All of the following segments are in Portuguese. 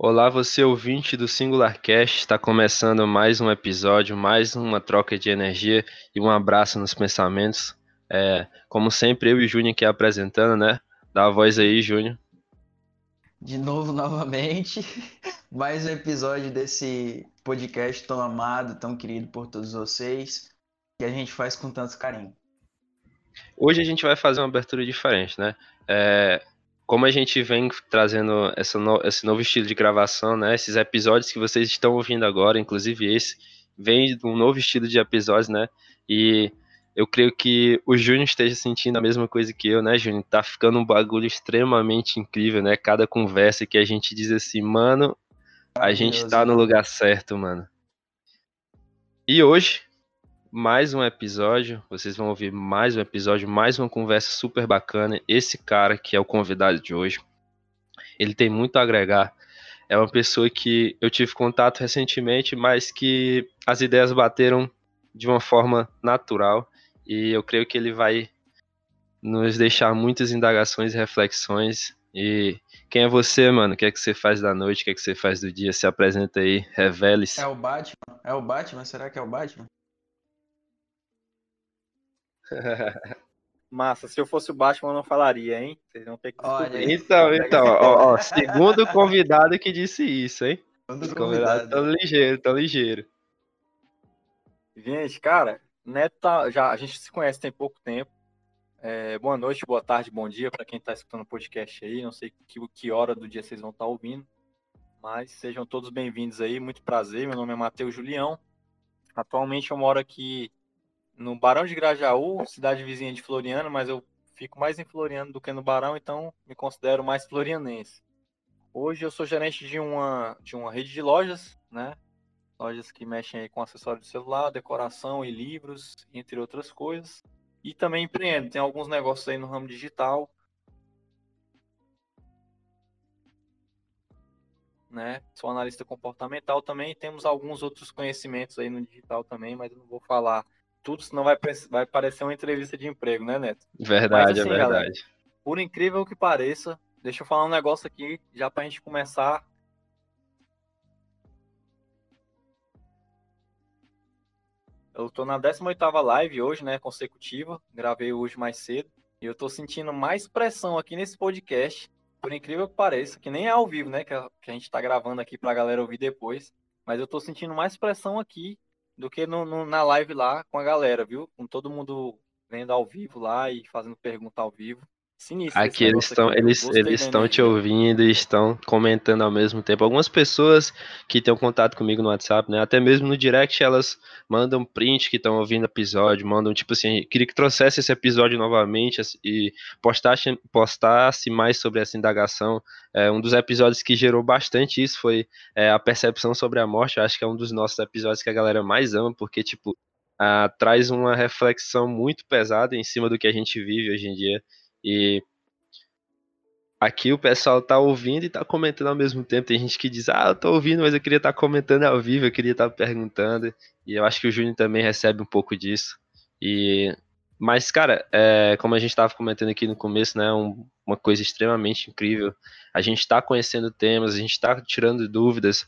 Olá, você ouvinte do Singularcast, está começando mais um episódio, mais uma troca de energia e um abraço nos pensamentos. É, como sempre, eu e o Júnior aqui apresentando, né? Dá a voz aí, Júnior. De novo, novamente, mais um episódio desse podcast tão amado, tão querido por todos vocês, que a gente faz com tanto carinho. Hoje a gente vai fazer uma abertura diferente, né? É, como a gente vem trazendo no, esse novo estilo de gravação, né? Esses episódios que vocês estão ouvindo agora, inclusive esse, vem de um novo estilo de episódios, né? E eu creio que o Júnior esteja sentindo a mesma coisa que eu, né, Júnior? Tá ficando um bagulho extremamente incrível, né? Cada conversa que a gente diz assim, mano, a gente tá no lugar certo, mano. E hoje, mais um episódio. Vocês vão ouvir mais um episódio, mais uma conversa super bacana. Esse cara que é o convidado de hoje, ele tem muito a agregar. É uma pessoa que eu tive contato recentemente, mas que as ideias bateram de uma forma natural e eu creio que ele vai nos deixar muitas indagações e reflexões. E quem é você, mano? O que é que você faz da noite? O que é que você faz do dia? Se apresenta aí, revele-se. É o Batman? É o Batman? Será que é o Batman? Massa, se eu fosse o Batman, eu não falaria, hein? Vocês vão ter que Olha, Então, então, ó, ó, segundo convidado que disse isso, hein? Segundo convidado, tão ligeiro, tão ligeiro. Gente, cara, Neto tá, já, a gente se conhece tem pouco tempo. É, boa noite, boa tarde, bom dia para quem está escutando o podcast aí. Não sei que, que hora do dia vocês vão estar tá ouvindo, mas sejam todos bem-vindos aí. Muito prazer. Meu nome é Matheus Julião. Atualmente eu moro aqui no Barão de Grajaú, cidade vizinha de Floriano, mas eu fico mais em Floriano do que no Barão, então me considero mais florianense. Hoje eu sou gerente de uma, de uma rede de lojas, né? Lojas que mexem aí com acessórios de celular, decoração e livros, entre outras coisas. E também empreendo, tem alguns negócios aí no ramo digital. Né? Sou analista comportamental também, temos alguns outros conhecimentos aí no digital também, mas eu não vou falar tudo, senão vai, vai parecer uma entrevista de emprego, né, Neto? Verdade, Mas, assim, é verdade. Galera, por incrível que pareça, deixa eu falar um negócio aqui, já pra gente começar. Eu tô na 18ª live hoje, né, consecutiva, gravei hoje mais cedo, e eu tô sentindo mais pressão aqui nesse podcast, por incrível que pareça, que nem é ao vivo, né, que a, que a gente tá gravando aqui pra galera ouvir depois, mas eu tô sentindo mais pressão aqui do que no, no, na live lá com a galera, viu? Com todo mundo vendo ao vivo lá e fazendo pergunta ao vivo. Sinistro aqui eles estão eles eles estão te ouvindo e estão comentando ao mesmo tempo. Algumas pessoas que têm contato comigo no WhatsApp, né, até mesmo no direct, elas mandam print que estão ouvindo o episódio, mandam tipo assim, queria que trouxesse esse episódio novamente e postasse postasse mais sobre essa indagação. É, um dos episódios que gerou bastante isso foi é, a percepção sobre a morte. Eu acho que é um dos nossos episódios que a galera mais ama, porque tipo ah, traz uma reflexão muito pesada em cima do que a gente vive hoje em dia. E aqui o pessoal tá ouvindo e tá comentando ao mesmo tempo. Tem gente que diz, ah, eu tô ouvindo, mas eu queria estar tá comentando ao vivo, eu queria estar tá perguntando. E eu acho que o Júnior também recebe um pouco disso. E mas, cara, é, como a gente estava comentando aqui no começo, né, um, uma coisa extremamente incrível. A gente está conhecendo temas, a gente está tirando dúvidas.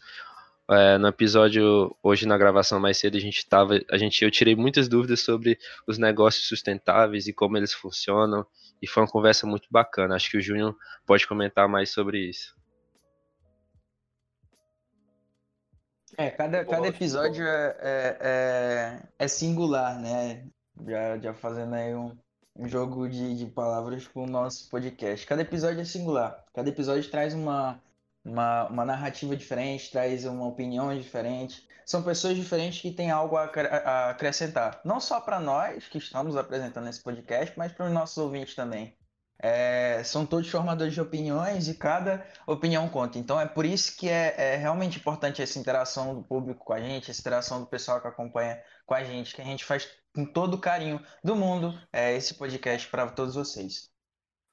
É, no episódio hoje na gravação mais cedo a gente tava, a gente eu tirei muitas dúvidas sobre os negócios sustentáveis e como eles funcionam e foi uma conversa muito bacana. Acho que o Júnior pode comentar mais sobre isso. É, cada, cada episódio é, é, é, é singular, né? Já, já fazendo aí um, um jogo de, de palavras com o nosso podcast. Cada episódio é singular. Cada episódio traz uma, uma, uma narrativa diferente, traz uma opinião diferente. São pessoas diferentes que têm algo a, a acrescentar. Não só para nós que estamos apresentando esse podcast, mas para os nossos ouvintes também. É, são todos formadores de opiniões e cada opinião conta. Então é por isso que é, é, realmente importante essa interação do público com a gente, essa interação do pessoal que acompanha com a gente, que a gente faz com todo o carinho do mundo é, esse podcast para todos vocês.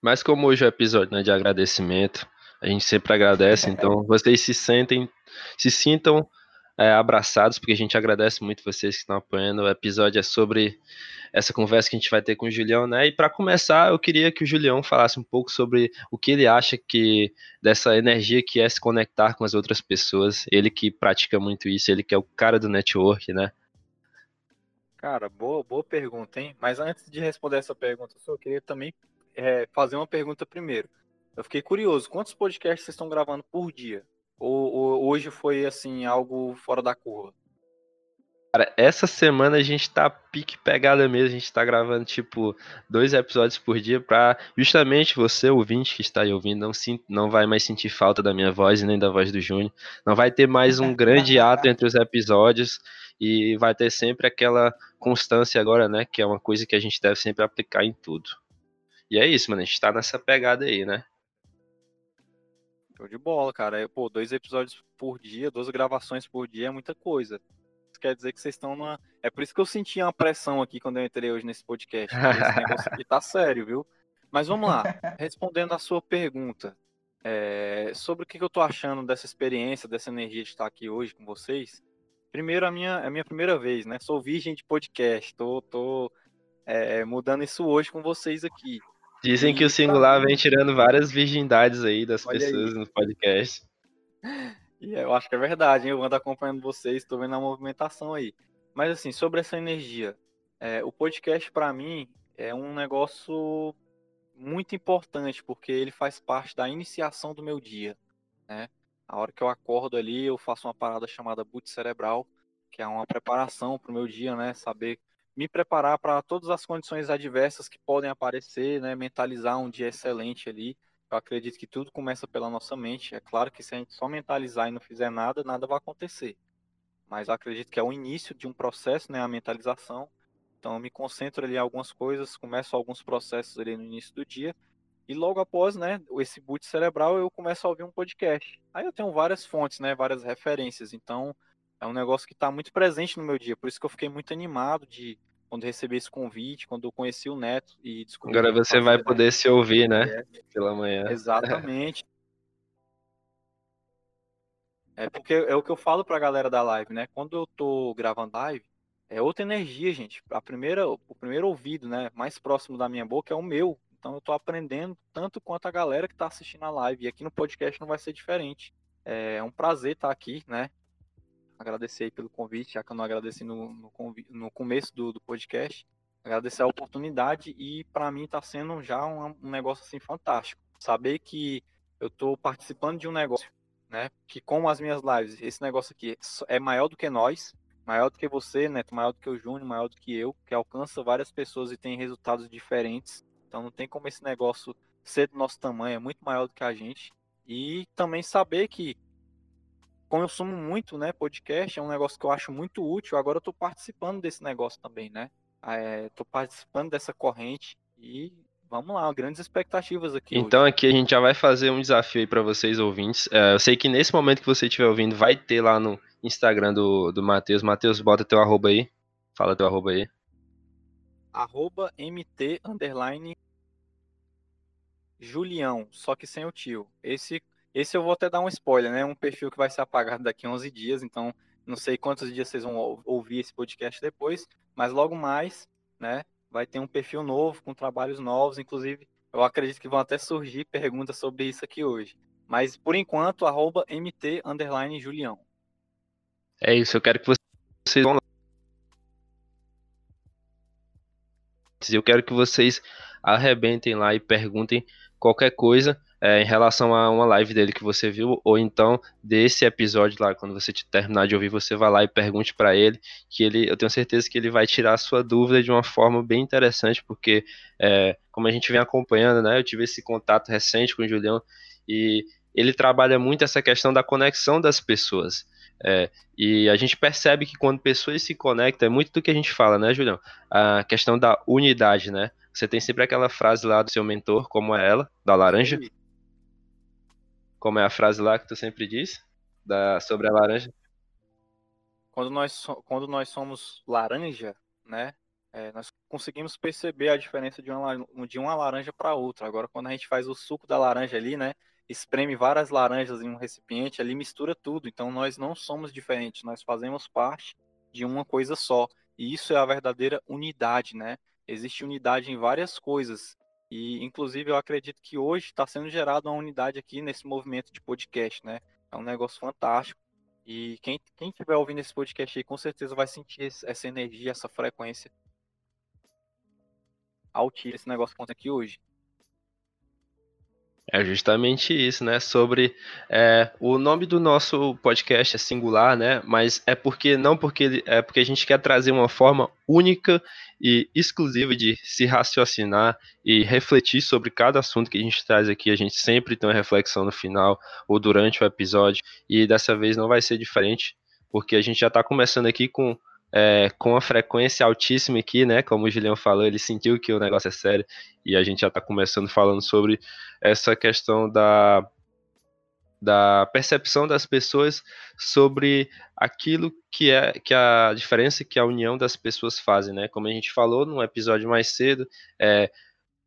Mas como hoje é o episódio né, de agradecimento, a gente sempre agradece, então vocês se sentem, se sintam é, abraçados, porque a gente agradece muito vocês que estão apoiando. O episódio é sobre essa conversa que a gente vai ter com o Julião, né? E para começar, eu queria que o Julião falasse um pouco sobre o que ele acha que dessa energia que é se conectar com as outras pessoas. Ele que pratica muito isso, ele que é o cara do network, né? Cara, boa, boa pergunta, hein? Mas antes de responder essa pergunta, eu só queria também é, fazer uma pergunta primeiro. Eu fiquei curioso, quantos podcasts vocês estão gravando por dia? Ou, ou, hoje foi assim algo fora da curva? Cara, essa semana a gente tá pique pegada mesmo, a gente tá gravando tipo dois episódios por dia para justamente você, ouvinte que está aí ouvindo, não, não vai mais sentir falta da minha voz e nem da voz do Júnior. Não vai ter mais um grande ato entre os episódios e vai ter sempre aquela constância agora, né? Que é uma coisa que a gente deve sempre aplicar em tudo. E é isso, mano, a gente tá nessa pegada aí, né? Show de bola, cara. É, pô, dois episódios por dia, duas gravações por dia é muita coisa. Isso quer dizer que vocês estão numa. É por isso que eu senti uma pressão aqui quando eu entrei hoje nesse podcast. Esse negócio aqui tá sério, viu? Mas vamos lá. Respondendo a sua pergunta é... sobre o que eu tô achando dessa experiência, dessa energia de estar aqui hoje com vocês. Primeiro, a minha, a minha primeira vez, né? Sou virgem de podcast. Tô, tô é, mudando isso hoje com vocês aqui. Dizem que o singular vem tirando várias virgindades aí das Olha pessoas aí. no podcast. E eu acho que é verdade, hein? Eu ando acompanhando vocês, estou vendo a movimentação aí. Mas assim, sobre essa energia, é, o podcast para mim é um negócio muito importante, porque ele faz parte da iniciação do meu dia, né? A hora que eu acordo ali, eu faço uma parada chamada boot cerebral, que é uma preparação para o meu dia, né? Saber me preparar para todas as condições adversas que podem aparecer, né? Mentalizar um dia excelente ali. Eu acredito que tudo começa pela nossa mente. É claro que se a gente só mentalizar e não fizer nada, nada vai acontecer. Mas acredito que é o início de um processo, né? A mentalização. Então eu me concentro ali em algumas coisas, começo alguns processos ali no início do dia. E logo após, né, esse boot cerebral, eu começo a ouvir um podcast. Aí eu tenho várias fontes, né, várias referências. Então, é um negócio que está muito presente no meu dia. Por isso que eu fiquei muito animado de quando recebi esse convite, quando eu conheci o Neto e descobri. Agora você vai poder né? se ouvir, né? Pela manhã. Exatamente. é porque é o que eu falo para a galera da live, né? Quando eu tô gravando live, é outra energia, gente. A primeira, o primeiro ouvido, né, mais próximo da minha boca é o meu. Então eu tô aprendendo tanto quanto a galera que tá assistindo a live. E aqui no podcast não vai ser diferente. É um prazer estar aqui, né? Agradecer pelo convite, já que eu não agradeci no, no, no começo do, do, podcast. Agradecer a oportunidade e para mim está sendo já um, um, negócio assim fantástico. Saber que eu estou participando de um negócio, né? Que como as minhas lives, esse negócio aqui é maior do que nós, maior do que você, Neto, maior do que o Júnior, maior do que eu, que alcança várias pessoas e tem resultados diferentes. Então não tem como esse negócio ser do nosso tamanho, é muito maior do que a gente. E também saber que consumo muito, né, podcast, é um negócio que eu acho muito útil. Agora eu estou participando desse negócio também, né? Estou é, participando dessa corrente e vamos lá, grandes expectativas aqui. Então hoje. aqui a gente já vai fazer um desafio aí para vocês ouvintes. É, eu sei que nesse momento que você estiver ouvindo, vai ter lá no Instagram do, do Matheus. Matheus, bota teu arroba aí. Fala teu arroba aí. Arroba MT underline Julião, só que sem o tio. Esse esse eu vou até dar um spoiler, né? Um perfil que vai ser apagado daqui a 11 dias, então não sei quantos dias vocês vão ouvir esse podcast depois, mas logo mais, né? Vai ter um perfil novo, com trabalhos novos, inclusive eu acredito que vão até surgir perguntas sobre isso aqui hoje. Mas por enquanto, arroba MT Julião. É isso, eu quero que vocês vão lá. Eu quero que vocês arrebentem lá e perguntem qualquer coisa é, em relação a uma live dele que você viu, ou então desse episódio lá, quando você terminar de ouvir, você vai lá e pergunte para ele, que ele, eu tenho certeza que ele vai tirar a sua dúvida de uma forma bem interessante, porque é, como a gente vem acompanhando, né, eu tive esse contato recente com o Julião, e ele trabalha muito essa questão da conexão das pessoas. É, e a gente percebe que quando pessoas se conectam, é muito do que a gente fala, né, Julião? A questão da unidade, né? Você tem sempre aquela frase lá do seu mentor, como é ela, da laranja. Como é a frase lá que tu sempre diz? Da, sobre a laranja? Quando nós, quando nós somos laranja, né? é, nós conseguimos perceber a diferença de uma, de uma laranja para outra. Agora, quando a gente faz o suco da laranja ali, né, espreme várias laranjas em um recipiente, ali mistura tudo. Então, nós não somos diferentes, nós fazemos parte de uma coisa só. E isso é a verdadeira unidade, né? Existe unidade em várias coisas. E, inclusive, eu acredito que hoje está sendo gerada uma unidade aqui nesse movimento de podcast, né? É um negócio fantástico. E quem, quem estiver ouvindo esse podcast aí, com certeza vai sentir essa energia, essa frequência tirar esse negócio que aqui hoje. É justamente isso, né? Sobre é, o nome do nosso podcast é singular, né? Mas é porque não porque é porque a gente quer trazer uma forma única e exclusiva de se raciocinar e refletir sobre cada assunto que a gente traz aqui. A gente sempre tem uma reflexão no final ou durante o episódio e dessa vez não vai ser diferente, porque a gente já está começando aqui com é, com a frequência altíssima aqui, né? Como o Julião falou, ele sentiu que o negócio é sério e a gente já está começando falando sobre essa questão da, da percepção das pessoas sobre aquilo que é que a diferença que a união das pessoas fazem, né? Como a gente falou no episódio mais cedo, é,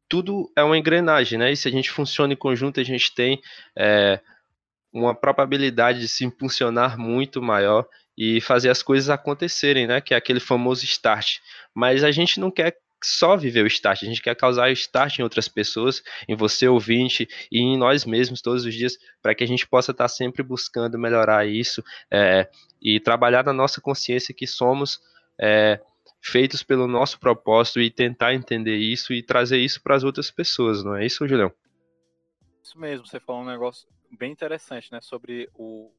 tudo é uma engrenagem, né? E se a gente funciona em conjunto, a gente tem é, uma probabilidade de se impulsionar muito maior e fazer as coisas acontecerem, né? Que é aquele famoso start. Mas a gente não quer só viver o start, a gente quer causar o start em outras pessoas, em você ouvinte e em nós mesmos todos os dias, para que a gente possa estar sempre buscando melhorar isso é, e trabalhar na nossa consciência que somos é, feitos pelo nosso propósito e tentar entender isso e trazer isso para as outras pessoas, não é isso, Julião? Isso mesmo, você falou um negócio bem interessante, né, sobre o,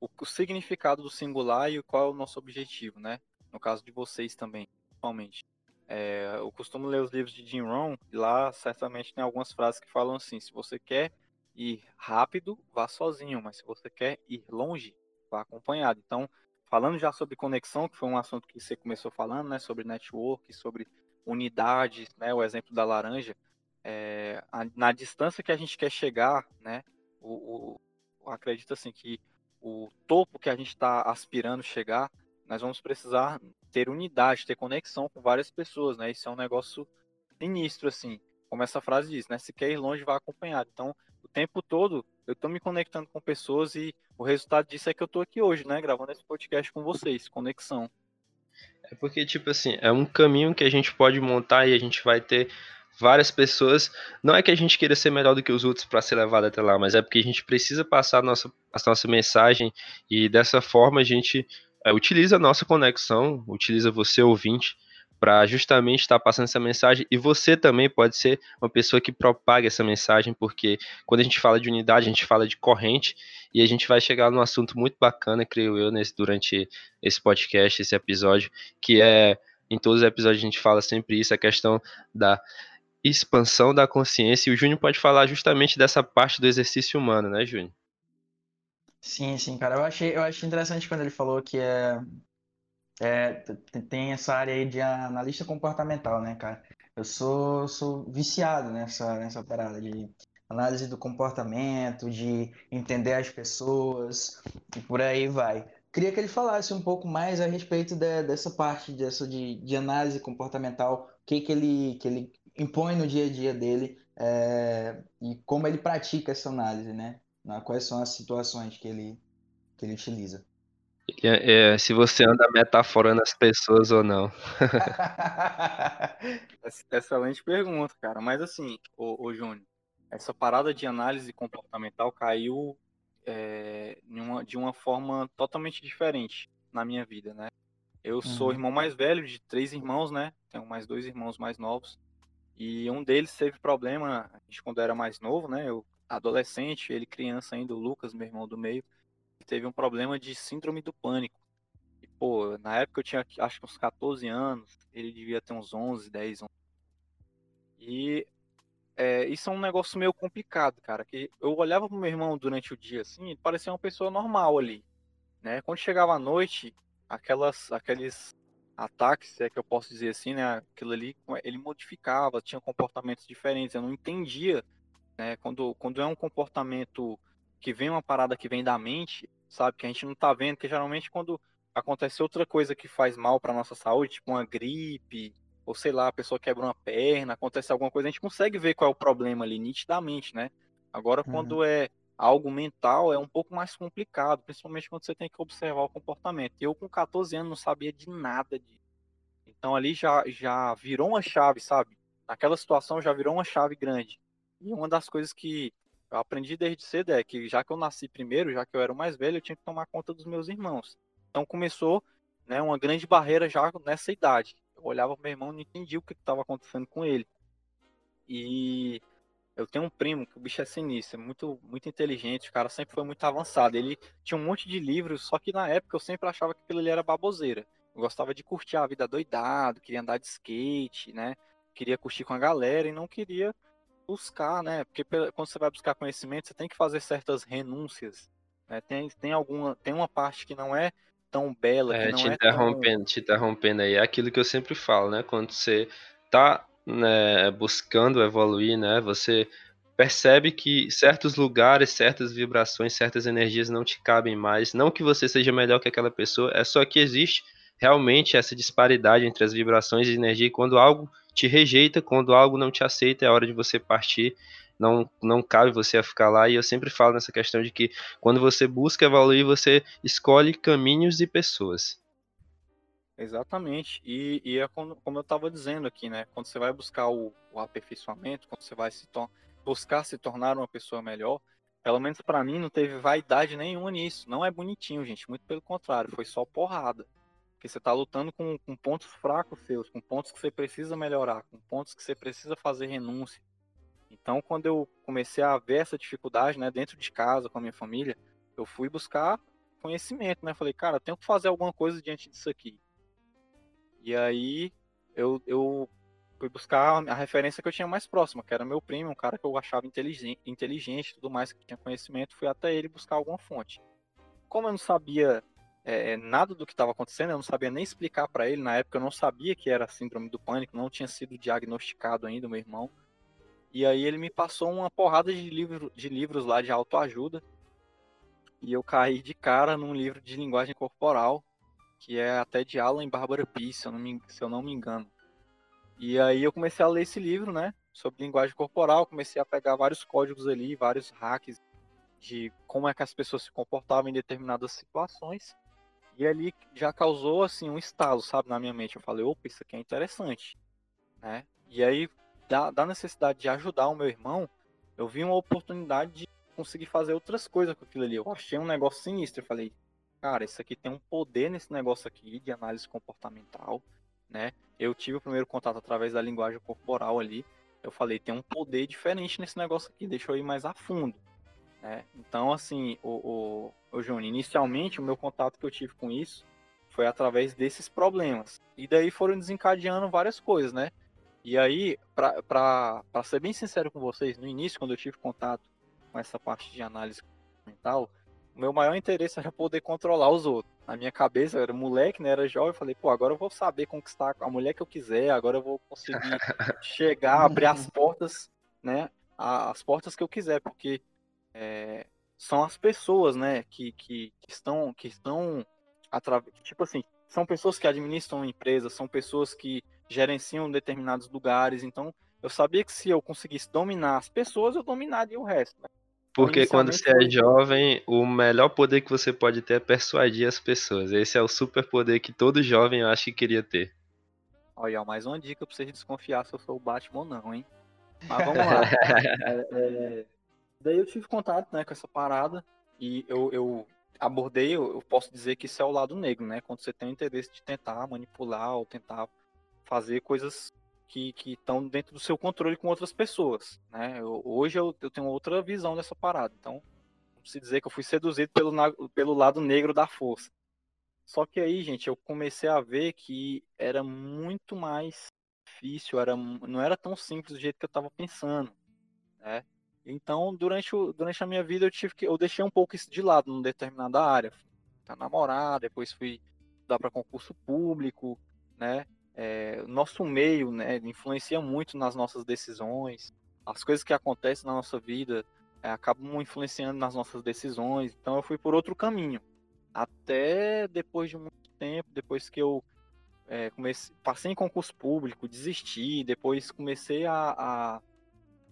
o, o, significado do singular e qual é o nosso objetivo, né? No caso de vocês também, principalmente. É, eu costumo ler os livros de Jim Rohn e lá certamente tem algumas frases que falam assim: se você quer ir rápido, vá sozinho, mas se você quer ir longe, vá acompanhado. Então, falando já sobre conexão, que foi um assunto que você começou falando, né? Sobre network, sobre unidades, né? O exemplo da laranja. É, a, na distância que a gente quer chegar, né? O, o acredito assim que o topo que a gente está aspirando chegar, nós vamos precisar ter unidade, ter conexão com várias pessoas, né? Isso é um negócio sinistro, assim. Como essa frase diz, né? Se quer ir longe, vá acompanhado. Então, o tempo todo, eu estou me conectando com pessoas e o resultado disso é que eu estou aqui hoje, né? Gravando esse podcast com vocês, conexão. É porque, tipo assim, é um caminho que a gente pode montar e a gente vai ter várias pessoas. Não é que a gente queira ser melhor do que os outros para ser levado até lá, mas é porque a gente precisa passar a nossa, a nossa mensagem e dessa forma a gente é, utiliza a nossa conexão, utiliza você ouvinte para justamente estar passando essa mensagem e você também pode ser uma pessoa que propaga essa mensagem, porque quando a gente fala de unidade, a gente fala de corrente e a gente vai chegar num assunto muito bacana, creio eu, nesse, durante esse podcast, esse episódio, que é em todos os episódios a gente fala sempre isso, a questão da expansão da consciência, e o Júnior pode falar justamente dessa parte do exercício humano, né, Júnior? Sim, sim, cara. Eu achei, eu achei interessante quando ele falou que é, é tem essa área aí de analista comportamental, né, cara? Eu sou, sou viciado nessa, nessa parada de análise do comportamento, de entender as pessoas e por aí vai. Queria que ele falasse um pouco mais a respeito de, dessa parte dessa de, de análise comportamental, o que, que, ele, que ele impõe no dia a dia dele é, e como ele pratica essa análise, né? Quais são as situações que ele, que ele utiliza. É, é, se você anda metaforando as pessoas ou não. Excelente pergunta, cara. Mas assim, o, o Júnior, essa parada de análise comportamental caiu é, uma, de uma forma totalmente diferente na minha vida, né? Eu uhum. sou o irmão mais velho de três irmãos, né? Tenho mais dois irmãos mais novos. E um deles teve problema, a gente quando era mais novo, né? Eu adolescente, ele criança ainda, o Lucas, meu irmão do meio, teve um problema de síndrome do pânico. E, pô, na época eu tinha acho que uns 14 anos, ele devia ter uns 11, 10, 11. E é, isso é um negócio meio complicado, cara, que eu olhava pro meu irmão durante o dia, assim, ele parecia uma pessoa normal ali, né? Quando chegava à noite, aquelas, aqueles ataques, se é que eu posso dizer assim, né? Aquilo ali, ele modificava, tinha comportamentos diferentes. Eu não entendia, né? Quando, quando é um comportamento que vem uma parada que vem da mente, sabe? Que a gente não tá vendo, que geralmente quando acontece outra coisa que faz mal para nossa saúde, tipo uma gripe, ou sei lá, a pessoa quebra uma perna, acontece alguma coisa, a gente consegue ver qual é o problema ali nitidamente, né? Agora, uhum. quando é algo mental, é um pouco mais complicado, principalmente quando você tem que observar o comportamento. Eu, com 14 anos, não sabia de nada disso. Então, ali já, já virou uma chave, sabe? Naquela situação já virou uma chave grande. E uma das coisas que eu aprendi desde cedo é que, já que eu nasci primeiro, já que eu era o mais velho, eu tinha que tomar conta dos meus irmãos. Então, começou né, uma grande barreira já nessa idade. Eu olhava pro meu irmão e não entendia o que estava acontecendo com ele. E eu tenho um primo que o bicho é sinistro, é muito, muito inteligente, o cara sempre foi muito avançado. Ele tinha um monte de livros, só que na época eu sempre achava que aquilo ali era baboseira. Eu gostava de curtir a vida doidado, queria andar de skate, né? Queria curtir com a galera e não queria buscar, né? Porque quando você vai buscar conhecimento, você tem que fazer certas renúncias. Né? Tem, tem alguma, tem uma parte que não é tão bela. É, te, é interrompendo, tão... te interrompendo aí, é aquilo que eu sempre falo, né? Quando você tá né, buscando evoluir, né? Você percebe que certos lugares, certas vibrações, certas energias não te cabem mais. Não que você seja melhor que aquela pessoa, é só que existe realmente essa disparidade entre as vibrações e energia. E quando algo te rejeita, quando algo não te aceita, é hora de você partir não, não cabe você ficar lá. E eu sempre falo nessa questão de que quando você busca evoluir, você escolhe caminhos e pessoas. Exatamente. E, e é como, como eu estava dizendo aqui, né? Quando você vai buscar o, o aperfeiçoamento, quando você vai se buscar se tornar uma pessoa melhor, pelo menos para mim não teve vaidade nenhuma nisso. Não é bonitinho, gente. Muito pelo contrário, foi só porrada. Porque você está lutando com, com pontos fracos seus, com pontos que você precisa melhorar, com pontos que você precisa fazer renúncia. Então, quando eu comecei a ver essa dificuldade, né, dentro de casa, com a minha família, eu fui buscar conhecimento, né? Falei, cara, eu tenho que fazer alguma coisa diante disso aqui. E aí, eu, eu fui buscar a referência que eu tinha mais próxima, que era meu primo, um cara que eu achava inteligente, inteligente tudo mais, que tinha conhecimento, fui até ele buscar alguma fonte. Como eu não sabia é, nada do que estava acontecendo, eu não sabia nem explicar para ele, na época eu não sabia que era síndrome do pânico, não tinha sido diagnosticado ainda, meu irmão. E aí ele me passou uma porrada de, livro, de livros lá de autoajuda. E eu caí de cara num livro de linguagem corporal, que é até de Alan Barbara Pease, se eu, não me, se eu não me engano. E aí eu comecei a ler esse livro, né, sobre linguagem corporal, comecei a pegar vários códigos ali, vários hacks de como é que as pessoas se comportavam em determinadas situações. E ali já causou assim um estalo, sabe, na minha mente. Eu falei, opa, isso aqui é interessante, né? E aí da, da necessidade de ajudar o meu irmão, eu vi uma oportunidade de conseguir fazer outras coisas com aquilo ali. Eu achei um negócio sinistro. Eu falei, cara, isso aqui tem um poder nesse negócio aqui de análise comportamental, né? Eu tive o primeiro contato através da linguagem corporal ali. Eu falei, tem um poder diferente nesse negócio aqui, deixa eu ir mais a fundo. Né? Então, assim, o, o, o Júnior, inicialmente o meu contato que eu tive com isso foi através desses problemas. E daí foram desencadeando várias coisas, né? E aí, para ser bem sincero com vocês, no início, quando eu tive contato com essa parte de análise mental, meu maior interesse era poder controlar os outros. Na minha cabeça, eu era moleque, né, era jovem, eu falei, pô, agora eu vou saber conquistar a mulher que eu quiser, agora eu vou conseguir chegar, abrir as portas, né, as portas que eu quiser, porque é, são as pessoas, né, que, que, que estão, que estão, tipo assim, são pessoas que administram empresas, são pessoas que gerenciam determinados lugares. Então, eu sabia que se eu conseguisse dominar as pessoas, eu dominaria o resto. Né? Porque quando você é jovem, o melhor poder que você pode ter é persuadir as pessoas. Esse é o super poder que todo jovem acha que queria ter. Olha, mais uma dica pra vocês desconfiar se eu sou o Batman ou não, hein? Mas vamos lá. é, é... Daí eu tive contato né, com essa parada e eu, eu abordei, eu, eu, posso dizer que isso é o lado negro, né? Quando você tem o interesse de tentar manipular ou tentar fazer coisas que estão dentro do seu controle com outras pessoas, né? Eu, hoje eu, eu, tenho outra visão dessa parada, então se dizer que eu fui seduzido pelo, pelo lado negro da força. Só que aí, gente, eu comecei a ver que era muito mais difícil, era, não era tão simples do jeito que eu estava pensando, né? Então, durante, o, durante a minha vida, eu tive que eu deixei um pouco isso de lado numa determinada área. Tá namorar, depois fui dar para concurso público, né? É, nosso meio né, influencia muito nas nossas decisões, as coisas que acontecem na nossa vida é, acabam influenciando nas nossas decisões. Então eu fui por outro caminho. Até depois de muito tempo, depois que eu é, comecei, passei em concurso público, desisti, depois comecei a, a,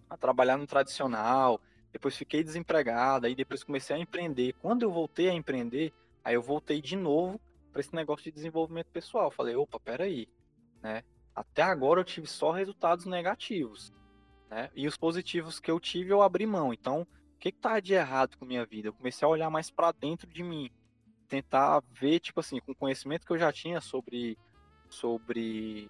a trabalhar no tradicional, depois fiquei desempregado, aí depois comecei a empreender. Quando eu voltei a empreender, aí eu voltei de novo para esse negócio de desenvolvimento pessoal. Falei, opa, peraí, né? Até agora eu tive só resultados negativos, né? E os positivos que eu tive eu abri mão. Então, o que que tá de errado com minha vida? Eu comecei a olhar mais para dentro de mim, tentar ver, tipo assim, com o conhecimento que eu já tinha sobre sobre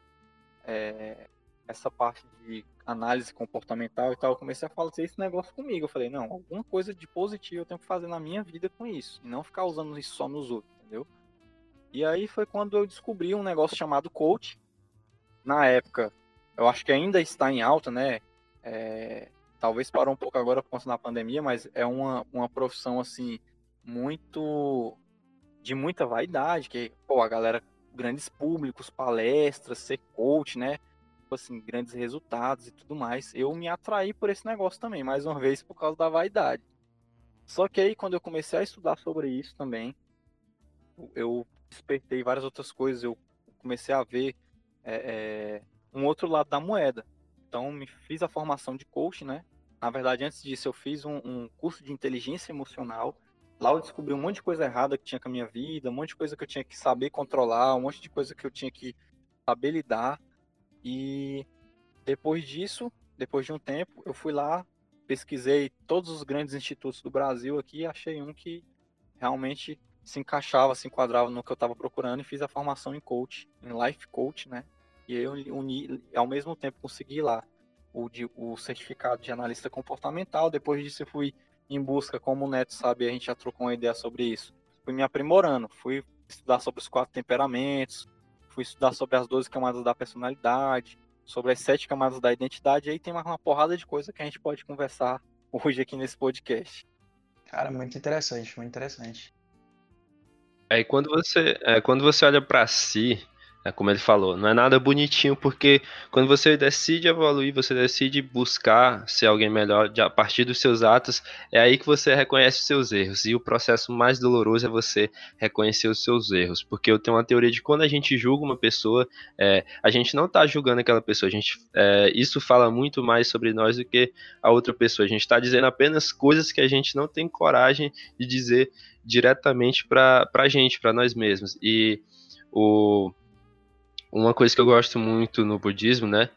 é, essa parte de análise comportamental e tal, eu comecei a fazer esse negócio comigo. Eu falei, não, alguma coisa de positivo eu tenho que fazer na minha vida com isso, e não ficar usando isso só nos outros, entendeu? E aí foi quando eu descobri um negócio chamado coach. Na época, eu acho que ainda está em alta, né? É, talvez parou um pouco agora por conta da pandemia, mas é uma, uma profissão assim muito de muita vaidade, que pô, a galera grandes públicos, palestras, ser coach, né? Tipo assim, grandes resultados e tudo mais. Eu me atraí por esse negócio também, mais uma vez por causa da vaidade. Só que aí quando eu comecei a estudar sobre isso também, eu despertei várias outras coisas, eu comecei a ver é, é, um outro lado da moeda. Então, me fiz a formação de coach, né? Na verdade, antes disso, eu fiz um, um, curso de inteligência emocional. Lá eu descobri um monte de coisa errada que tinha com a minha vida, um monte de coisa que eu tinha que saber controlar, um monte de coisa que eu tinha que saber lidar. E depois disso, depois de um tempo, eu fui lá, pesquisei todos os grandes institutos do Brasil aqui e achei um que realmente se encaixava, se enquadrava no que eu estava procurando e fiz a formação em coach, em life coach, né? E eu uni, ao mesmo tempo consegui lá o, de, o certificado de analista comportamental. Depois disso eu fui em busca, como o Neto sabe, a gente já trocou uma ideia sobre isso. Fui me aprimorando, fui estudar sobre os quatro temperamentos, fui estudar sobre as 12 camadas da personalidade, sobre as sete camadas da identidade, e aí tem uma, uma porrada de coisa que a gente pode conversar hoje aqui nesse podcast. Cara, muito interessante, muito interessante. Aí quando você, é, quando você olha para si, é como ele falou, não é nada bonitinho, porque quando você decide evoluir, você decide buscar ser alguém melhor a partir dos seus atos, é aí que você reconhece os seus erros. E o processo mais doloroso é você reconhecer os seus erros. Porque eu tenho uma teoria de quando a gente julga uma pessoa, é, a gente não está julgando aquela pessoa. A gente, é, isso fala muito mais sobre nós do que a outra pessoa. A gente está dizendo apenas coisas que a gente não tem coragem de dizer diretamente para a gente, para nós mesmos. E o, uma coisa que eu gosto muito no budismo, né?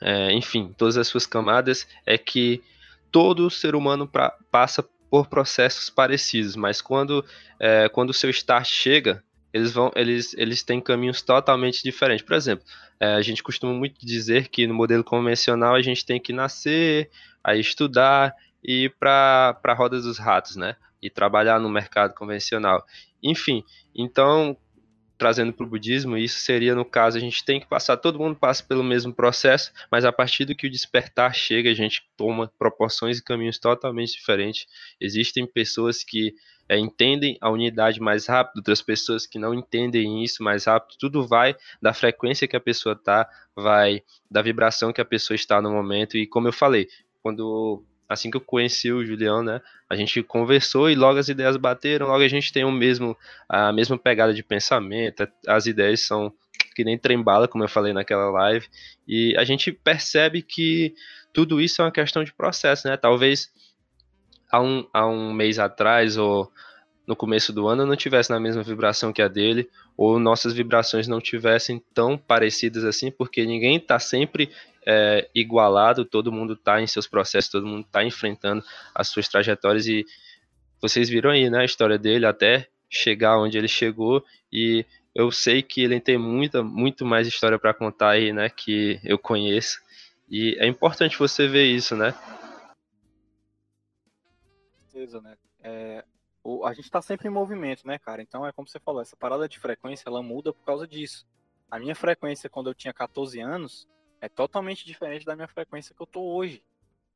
É, enfim, todas as suas camadas, é que todo ser humano pra, passa por processos parecidos, mas quando, é, quando o seu start chega, eles vão, eles, eles têm caminhos totalmente diferentes. Por exemplo, é, a gente costuma muito dizer que no modelo convencional a gente tem que nascer, aí estudar e ir para a roda dos ratos, né? e trabalhar no mercado convencional. Enfim, então, trazendo para o budismo, isso seria, no caso, a gente tem que passar, todo mundo passa pelo mesmo processo, mas a partir do que o despertar chega, a gente toma proporções e caminhos totalmente diferentes. Existem pessoas que é, entendem a unidade mais rápido, outras pessoas que não entendem isso mais rápido, tudo vai da frequência que a pessoa está, vai da vibração que a pessoa está no momento, e como eu falei, quando assim que eu conheci o Julião, né? A gente conversou e logo as ideias bateram, logo a gente tem o mesmo a mesma pegada de pensamento, as ideias são que nem trembala, como eu falei naquela live, e a gente percebe que tudo isso é uma questão de processo, né? Talvez há um, há um mês atrás ou no começo do ano eu não tivesse na mesma vibração que a dele, ou nossas vibrações não tivessem tão parecidas assim, porque ninguém está sempre é, igualado, todo mundo está em seus processos, todo mundo está enfrentando as suas trajetórias e vocês viram aí, né, a história dele até chegar onde ele chegou e eu sei que ele tem muita, muito mais história para contar aí, né, que eu conheço e é importante você ver isso, né? Certeza, né? É, o, a gente está sempre em movimento, né, cara? Então é como você falou, essa parada de frequência ela muda por causa disso. A minha frequência quando eu tinha 14 anos é totalmente diferente da minha frequência que eu tô hoje.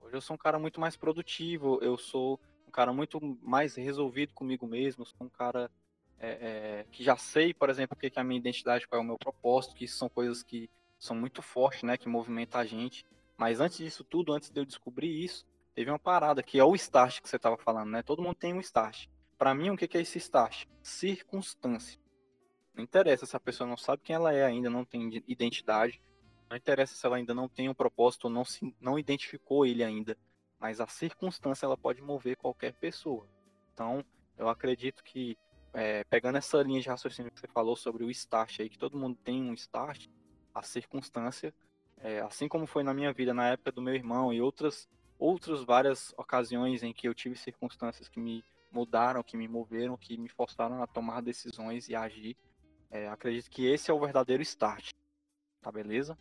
Hoje eu sou um cara muito mais produtivo, eu sou um cara muito mais resolvido comigo mesmo, sou um cara é, é, que já sei, por exemplo, o que é a minha identidade, qual é o meu propósito, que isso são coisas que são muito fortes, né, que movimentam a gente. Mas antes disso tudo, antes de eu descobrir isso, teve uma parada que é o start que você estava falando, né? Todo mundo tem um start. Para mim, o que é esse start? Circunstância. Não interessa se a pessoa não sabe quem ela é ainda, não tem identidade. Não interessa se ela ainda não tem um propósito não, se, não identificou ele ainda. Mas a circunstância ela pode mover qualquer pessoa. Então, eu acredito que, é, pegando essa linha de raciocínio que você falou sobre o start aí, que todo mundo tem um start, a circunstância, é, assim como foi na minha vida, na época do meu irmão e outras, outras várias ocasiões em que eu tive circunstâncias que me mudaram, que me moveram, que me forçaram a tomar decisões e agir. É, acredito que esse é o verdadeiro start. Tá beleza?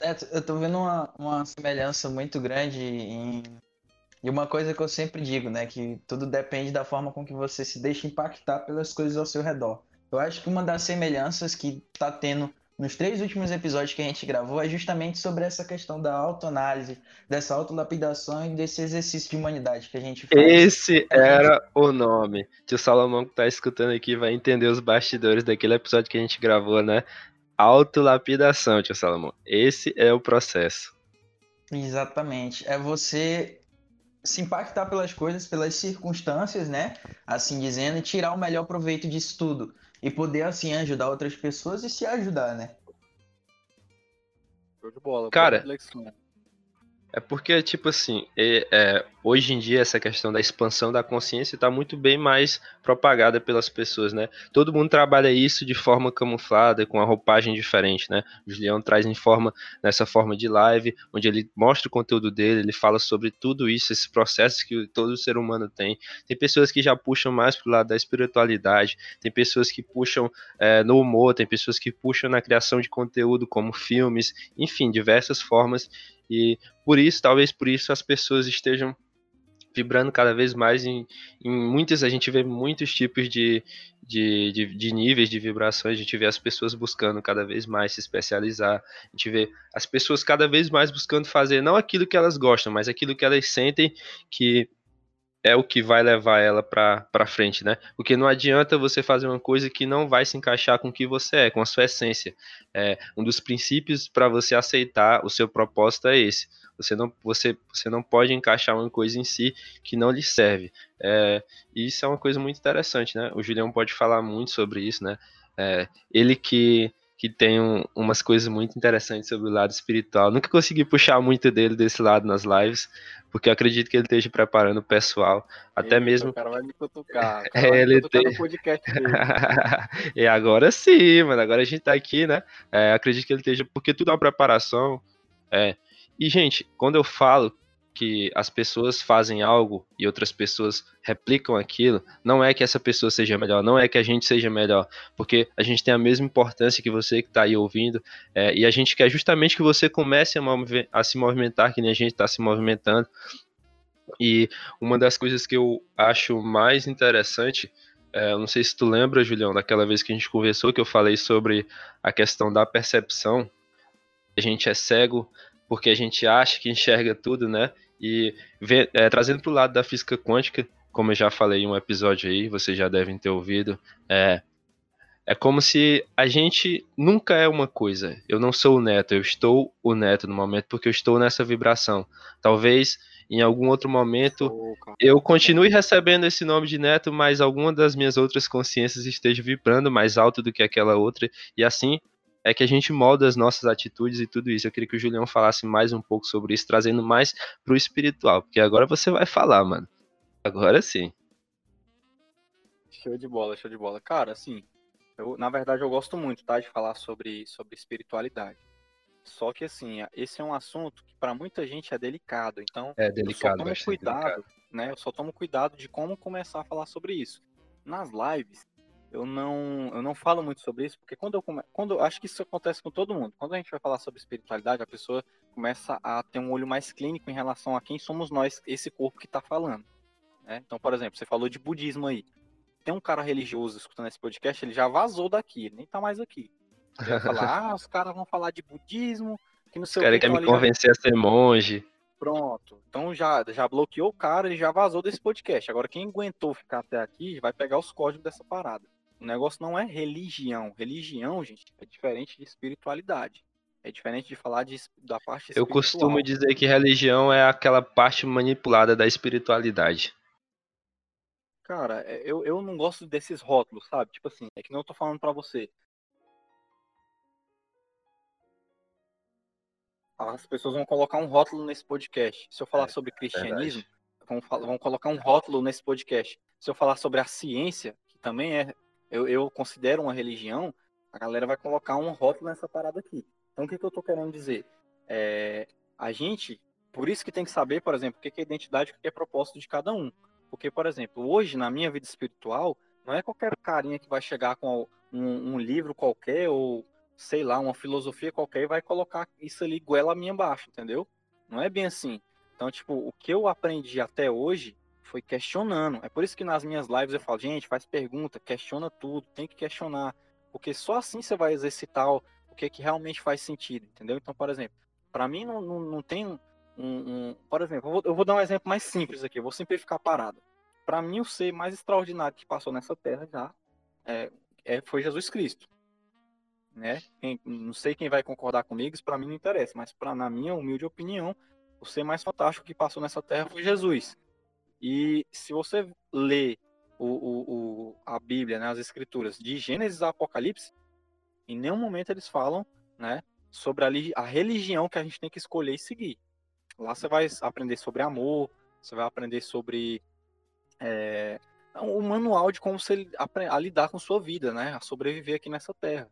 É, eu tô vendo uma, uma semelhança muito grande em e uma coisa que eu sempre digo, né, que tudo depende da forma com que você se deixa impactar pelas coisas ao seu redor. Eu acho que uma das semelhanças que tá tendo nos três últimos episódios que a gente gravou é justamente sobre essa questão da autoanálise, dessa autolapidação e desse exercício de humanidade que a gente faz. Esse era o nome. Tio Salomão que tá escutando aqui vai entender os bastidores daquele episódio que a gente gravou, né? Autolapidação, tio Salomão. Esse é o processo. Exatamente. É você se impactar pelas coisas, pelas circunstâncias, né? Assim dizendo, e tirar o melhor proveito disso tudo. E poder, assim, ajudar outras pessoas e se ajudar, né? Show de bola. Cara, é porque, tipo assim, é, é, hoje em dia essa questão da expansão da consciência está muito bem mais propagada pelas pessoas, né? Todo mundo trabalha isso de forma camuflada, com a roupagem diferente, né? O Julião traz em forma, nessa forma de live, onde ele mostra o conteúdo dele, ele fala sobre tudo isso, esses processos que todo ser humano tem. Tem pessoas que já puxam mais pro lado da espiritualidade, tem pessoas que puxam é, no humor, tem pessoas que puxam na criação de conteúdo, como filmes, enfim, diversas formas e por isso, talvez por isso, as pessoas estejam vibrando cada vez mais em, em muitas, a gente vê muitos tipos de, de, de, de, níveis de vibrações, a gente vê as pessoas buscando cada vez mais se especializar, a gente vê as pessoas cada vez mais buscando fazer não aquilo que elas gostam, mas aquilo que elas sentem que é o que vai levar ela para frente, né? Porque não adianta você fazer uma coisa que não vai se encaixar com o que você é, com a sua essência. É, um dos princípios para você aceitar o seu propósito é esse. Você não, você, você não pode encaixar uma coisa em si que não lhe serve. É, e isso é uma coisa muito interessante, né? O Julião pode falar muito sobre isso, né? É, ele que que tem um, umas coisas muito interessantes sobre o lado espiritual. Nunca consegui puxar muito dele desse lado nas lives, porque eu acredito que ele esteja preparando o pessoal, até Eita, mesmo. O cara vai me cutucar. O cara é, ele tem... e agora sim, mano. Agora a gente tá aqui, né? É, acredito que ele esteja, porque tudo é uma preparação. É. E, gente, quando eu falo que as pessoas fazem algo e outras pessoas replicam aquilo, não é que essa pessoa seja melhor, não é que a gente seja melhor, porque a gente tem a mesma importância que você que está aí ouvindo, é, e a gente quer justamente que você comece a, a se movimentar, que nem a gente está se movimentando. E uma das coisas que eu acho mais interessante, é, não sei se tu lembra, Julião, daquela vez que a gente conversou, que eu falei sobre a questão da percepção. A gente é cego porque a gente acha que enxerga tudo, né? E vê, é, trazendo para o lado da física quântica, como eu já falei em um episódio aí, vocês já devem ter ouvido, é, é como se a gente nunca é uma coisa. Eu não sou o neto, eu estou o neto no momento porque eu estou nessa vibração. Talvez em algum outro momento eu continue recebendo esse nome de neto, mas alguma das minhas outras consciências esteja vibrando mais alto do que aquela outra, e assim é que a gente molda as nossas atitudes e tudo isso. Eu queria que o Julião falasse mais um pouco sobre isso, trazendo mais pro espiritual, porque agora você vai falar, mano. Agora sim. Show de bola, show de bola. Cara, assim, eu, na verdade eu gosto muito, tá, de falar sobre, sobre espiritualidade. Só que, assim, esse é um assunto que para muita gente é delicado. Então, é delicado, eu só tomo cuidado, delicado. né? Eu só tomo cuidado de como começar a falar sobre isso. Nas lives, eu não, eu não falo muito sobre isso, porque quando eu come... quando acho que isso acontece com todo mundo. Quando a gente vai falar sobre espiritualidade, a pessoa começa a ter um olho mais clínico em relação a quem somos nós, esse corpo que está falando. Né? Então, por exemplo, você falou de budismo aí. Tem um cara religioso escutando esse podcast, ele já vazou daqui, ele nem tá mais aqui. Ele vai falar, ah, os caras vão falar de budismo, que não sei o que. Os caras querem me convencer a ser monge. Pronto. Então já, já bloqueou o cara, ele já vazou desse podcast. Agora, quem aguentou ficar até aqui vai pegar os códigos dessa parada. O negócio não é religião. Religião, gente, é diferente de espiritualidade. É diferente de falar de, da parte espiritual. Eu costumo dizer que religião é aquela parte manipulada da espiritualidade. cara, é, eu, eu não gosto desses rótulos, sabe? Tipo assim, é que não eu tô falando para você. As pessoas vão colocar um rótulo nesse podcast. Se eu falar é, sobre cristianismo, vão, vão colocar um rótulo nesse podcast. Se eu falar sobre a ciência, que também é, eu, eu considero uma religião, a galera vai colocar um rótulo nessa parada aqui. Então, o que, que eu tô querendo dizer? É, a gente, por isso que tem que saber, por exemplo, o que é identidade, o que é propósito de cada um. Porque, por exemplo, hoje, na minha vida espiritual, não é qualquer carinha que vai chegar com um, um livro qualquer ou, sei lá, uma filosofia qualquer e vai colocar isso ali goela minha abaixo, entendeu? Não é bem assim. Então, tipo, o que eu aprendi até hoje foi questionando. É por isso que nas minhas lives eu falo, gente, faz pergunta, questiona tudo, tem que questionar. Porque só assim você vai exercitar o, que, que realmente faz sentido, entendeu? Então, por exemplo, para mim não, não, não tem um, um, Por exemplo, eu vou, eu vou, dar um exemplo mais simples aqui, vou simplificar a parada. Para mim, o ser mais extraordinário que passou nessa terra já é, é, foi Jesus Cristo. Né? Quem, não sei quem vai concordar comigo, isso para mim não interessa, mas pra, na minha humilde opinião, o ser mais fantástico que passou nessa terra foi Jesus. E se você lê o, o, o, a Bíblia, né, as Escrituras, de Gênesis a Apocalipse, em nenhum momento eles falam né, sobre a, a religião que a gente tem que escolher e seguir. Lá você vai aprender sobre amor, você vai aprender sobre é, manual de como você a lidar com sua vida, né, a sobreviver aqui nessa terra.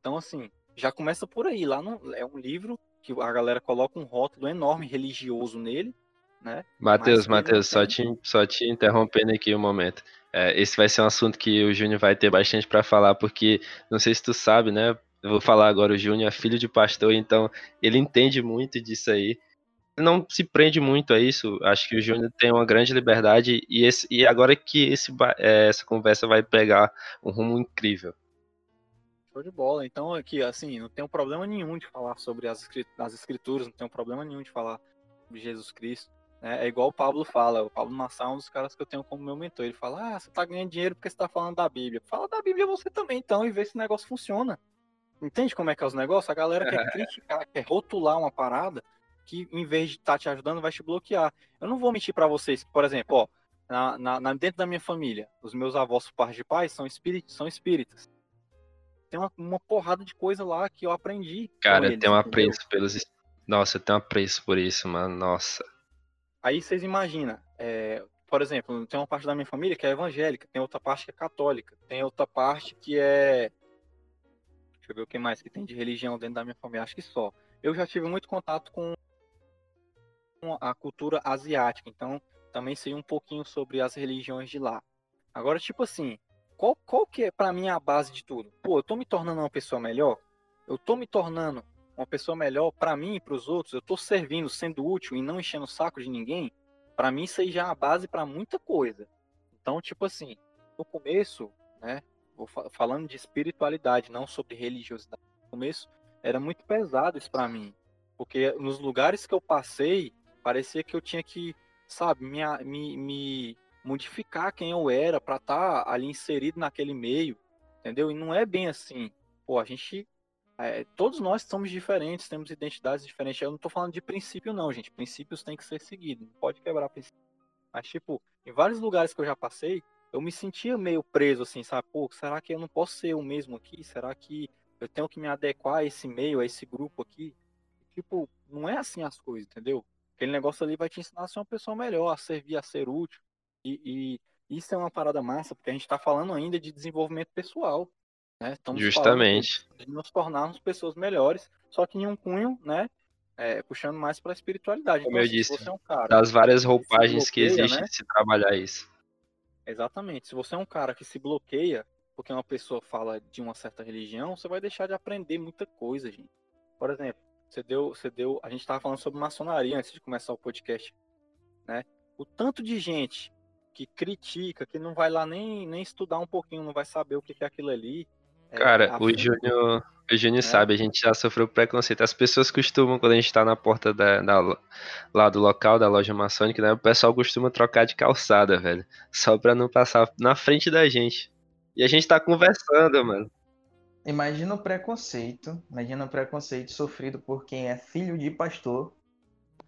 Então, assim, já começa por aí. Lá no, é um livro que a galera coloca um rótulo enorme religioso nele, né? Matheus, Matheus, só te, só te interrompendo aqui um momento. É, esse vai ser um assunto que o Júnior vai ter bastante para falar, porque não sei se tu sabe, né? Eu vou falar agora, o Júnior é filho de pastor, então ele entende muito disso aí. Não se prende muito a isso. Acho que o Júnior tem uma grande liberdade e, esse, e agora que esse, é, essa conversa vai pegar um rumo incrível. Show de bola. Então, aqui, assim, não tem problema nenhum de falar sobre as, as escrituras, não tem problema nenhum de falar de Jesus Cristo. Né? É igual o Pablo fala. O Pablo Massal é um dos caras que eu tenho como meu mentor. Ele fala: Ah, você tá ganhando dinheiro porque você tá falando da Bíblia. Fala da Bíblia você também, então, e vê se o negócio funciona. Entende como é que é os negócios? A galera quer criticar, quer rotular uma parada que, em vez de estar tá te ajudando, vai te bloquear. Eu não vou mentir para vocês que, por exemplo, ó, na, na, dentro da minha família, os meus avós, por parte de pai, são, espíritos, são espíritas tem uma, uma porrada de coisa lá que eu aprendi. Cara, eu tenho um apreço pelos. Nossa, eu tenho um apreço por isso, mano. Nossa. Aí vocês imaginam, é, por exemplo, tem uma parte da minha família que é evangélica, tem outra parte que é católica, tem outra parte que é. Deixa eu ver o que mais que tem de religião dentro da minha família, acho que só. Eu já tive muito contato com a cultura asiática, então também sei um pouquinho sobre as religiões de lá. Agora, tipo assim, qual, qual que é para mim a base de tudo? Pô, eu tô me tornando uma pessoa melhor? Eu tô me tornando uma pessoa melhor para mim e para os outros? Eu tô servindo, sendo útil e não enchendo o saco de ninguém? Para mim isso aí já é a base para muita coisa. Então, tipo assim, no começo, né, vou falando de espiritualidade, não sobre religiosidade. No começo era muito pesado isso para mim, porque nos lugares que eu passei, parecia que eu tinha que, sabe, me, me, me modificar quem eu era para estar tá ali inserido naquele meio, entendeu? E não é bem assim. Pô, a gente. É, todos nós somos diferentes, temos identidades diferentes. Eu não estou falando de princípio, não, gente. Princípios têm que ser seguidos, não pode quebrar. Mas, tipo, em vários lugares que eu já passei, eu me sentia meio preso, assim, sabe? Pô, será que eu não posso ser o mesmo aqui? Será que eu tenho que me adequar a esse meio, a esse grupo aqui? Tipo, não é assim as coisas, entendeu? Aquele negócio ali vai te ensinar a ser uma pessoa melhor, a servir, a ser útil. E, e isso é uma parada massa, porque a gente está falando ainda de desenvolvimento pessoal. Né? Estamos Justamente. De nos tornarmos pessoas melhores, só que em um cunho, né? É, puxando mais para a espiritualidade. Como então, eu disse, é um cara, das várias roupagens que existem né? se trabalhar isso. Exatamente. Se você é um cara que se bloqueia porque uma pessoa fala de uma certa religião, você vai deixar de aprender muita coisa, gente. Por exemplo, você deu, você deu, a gente estava falando sobre maçonaria antes de começar o podcast, né? O tanto de gente que critica, que não vai lá nem, nem estudar um pouquinho, não vai saber o que é aquilo ali. É, Cara, o Júnior, o Júnior é. sabe, a gente já sofreu preconceito. As pessoas costumam, quando a gente tá na porta da, da, lá do local da loja maçônica, né, o pessoal costuma trocar de calçada, velho. Só pra não passar na frente da gente. E a gente tá conversando, mano. Imagina o preconceito, imagina o preconceito sofrido por quem é filho de pastor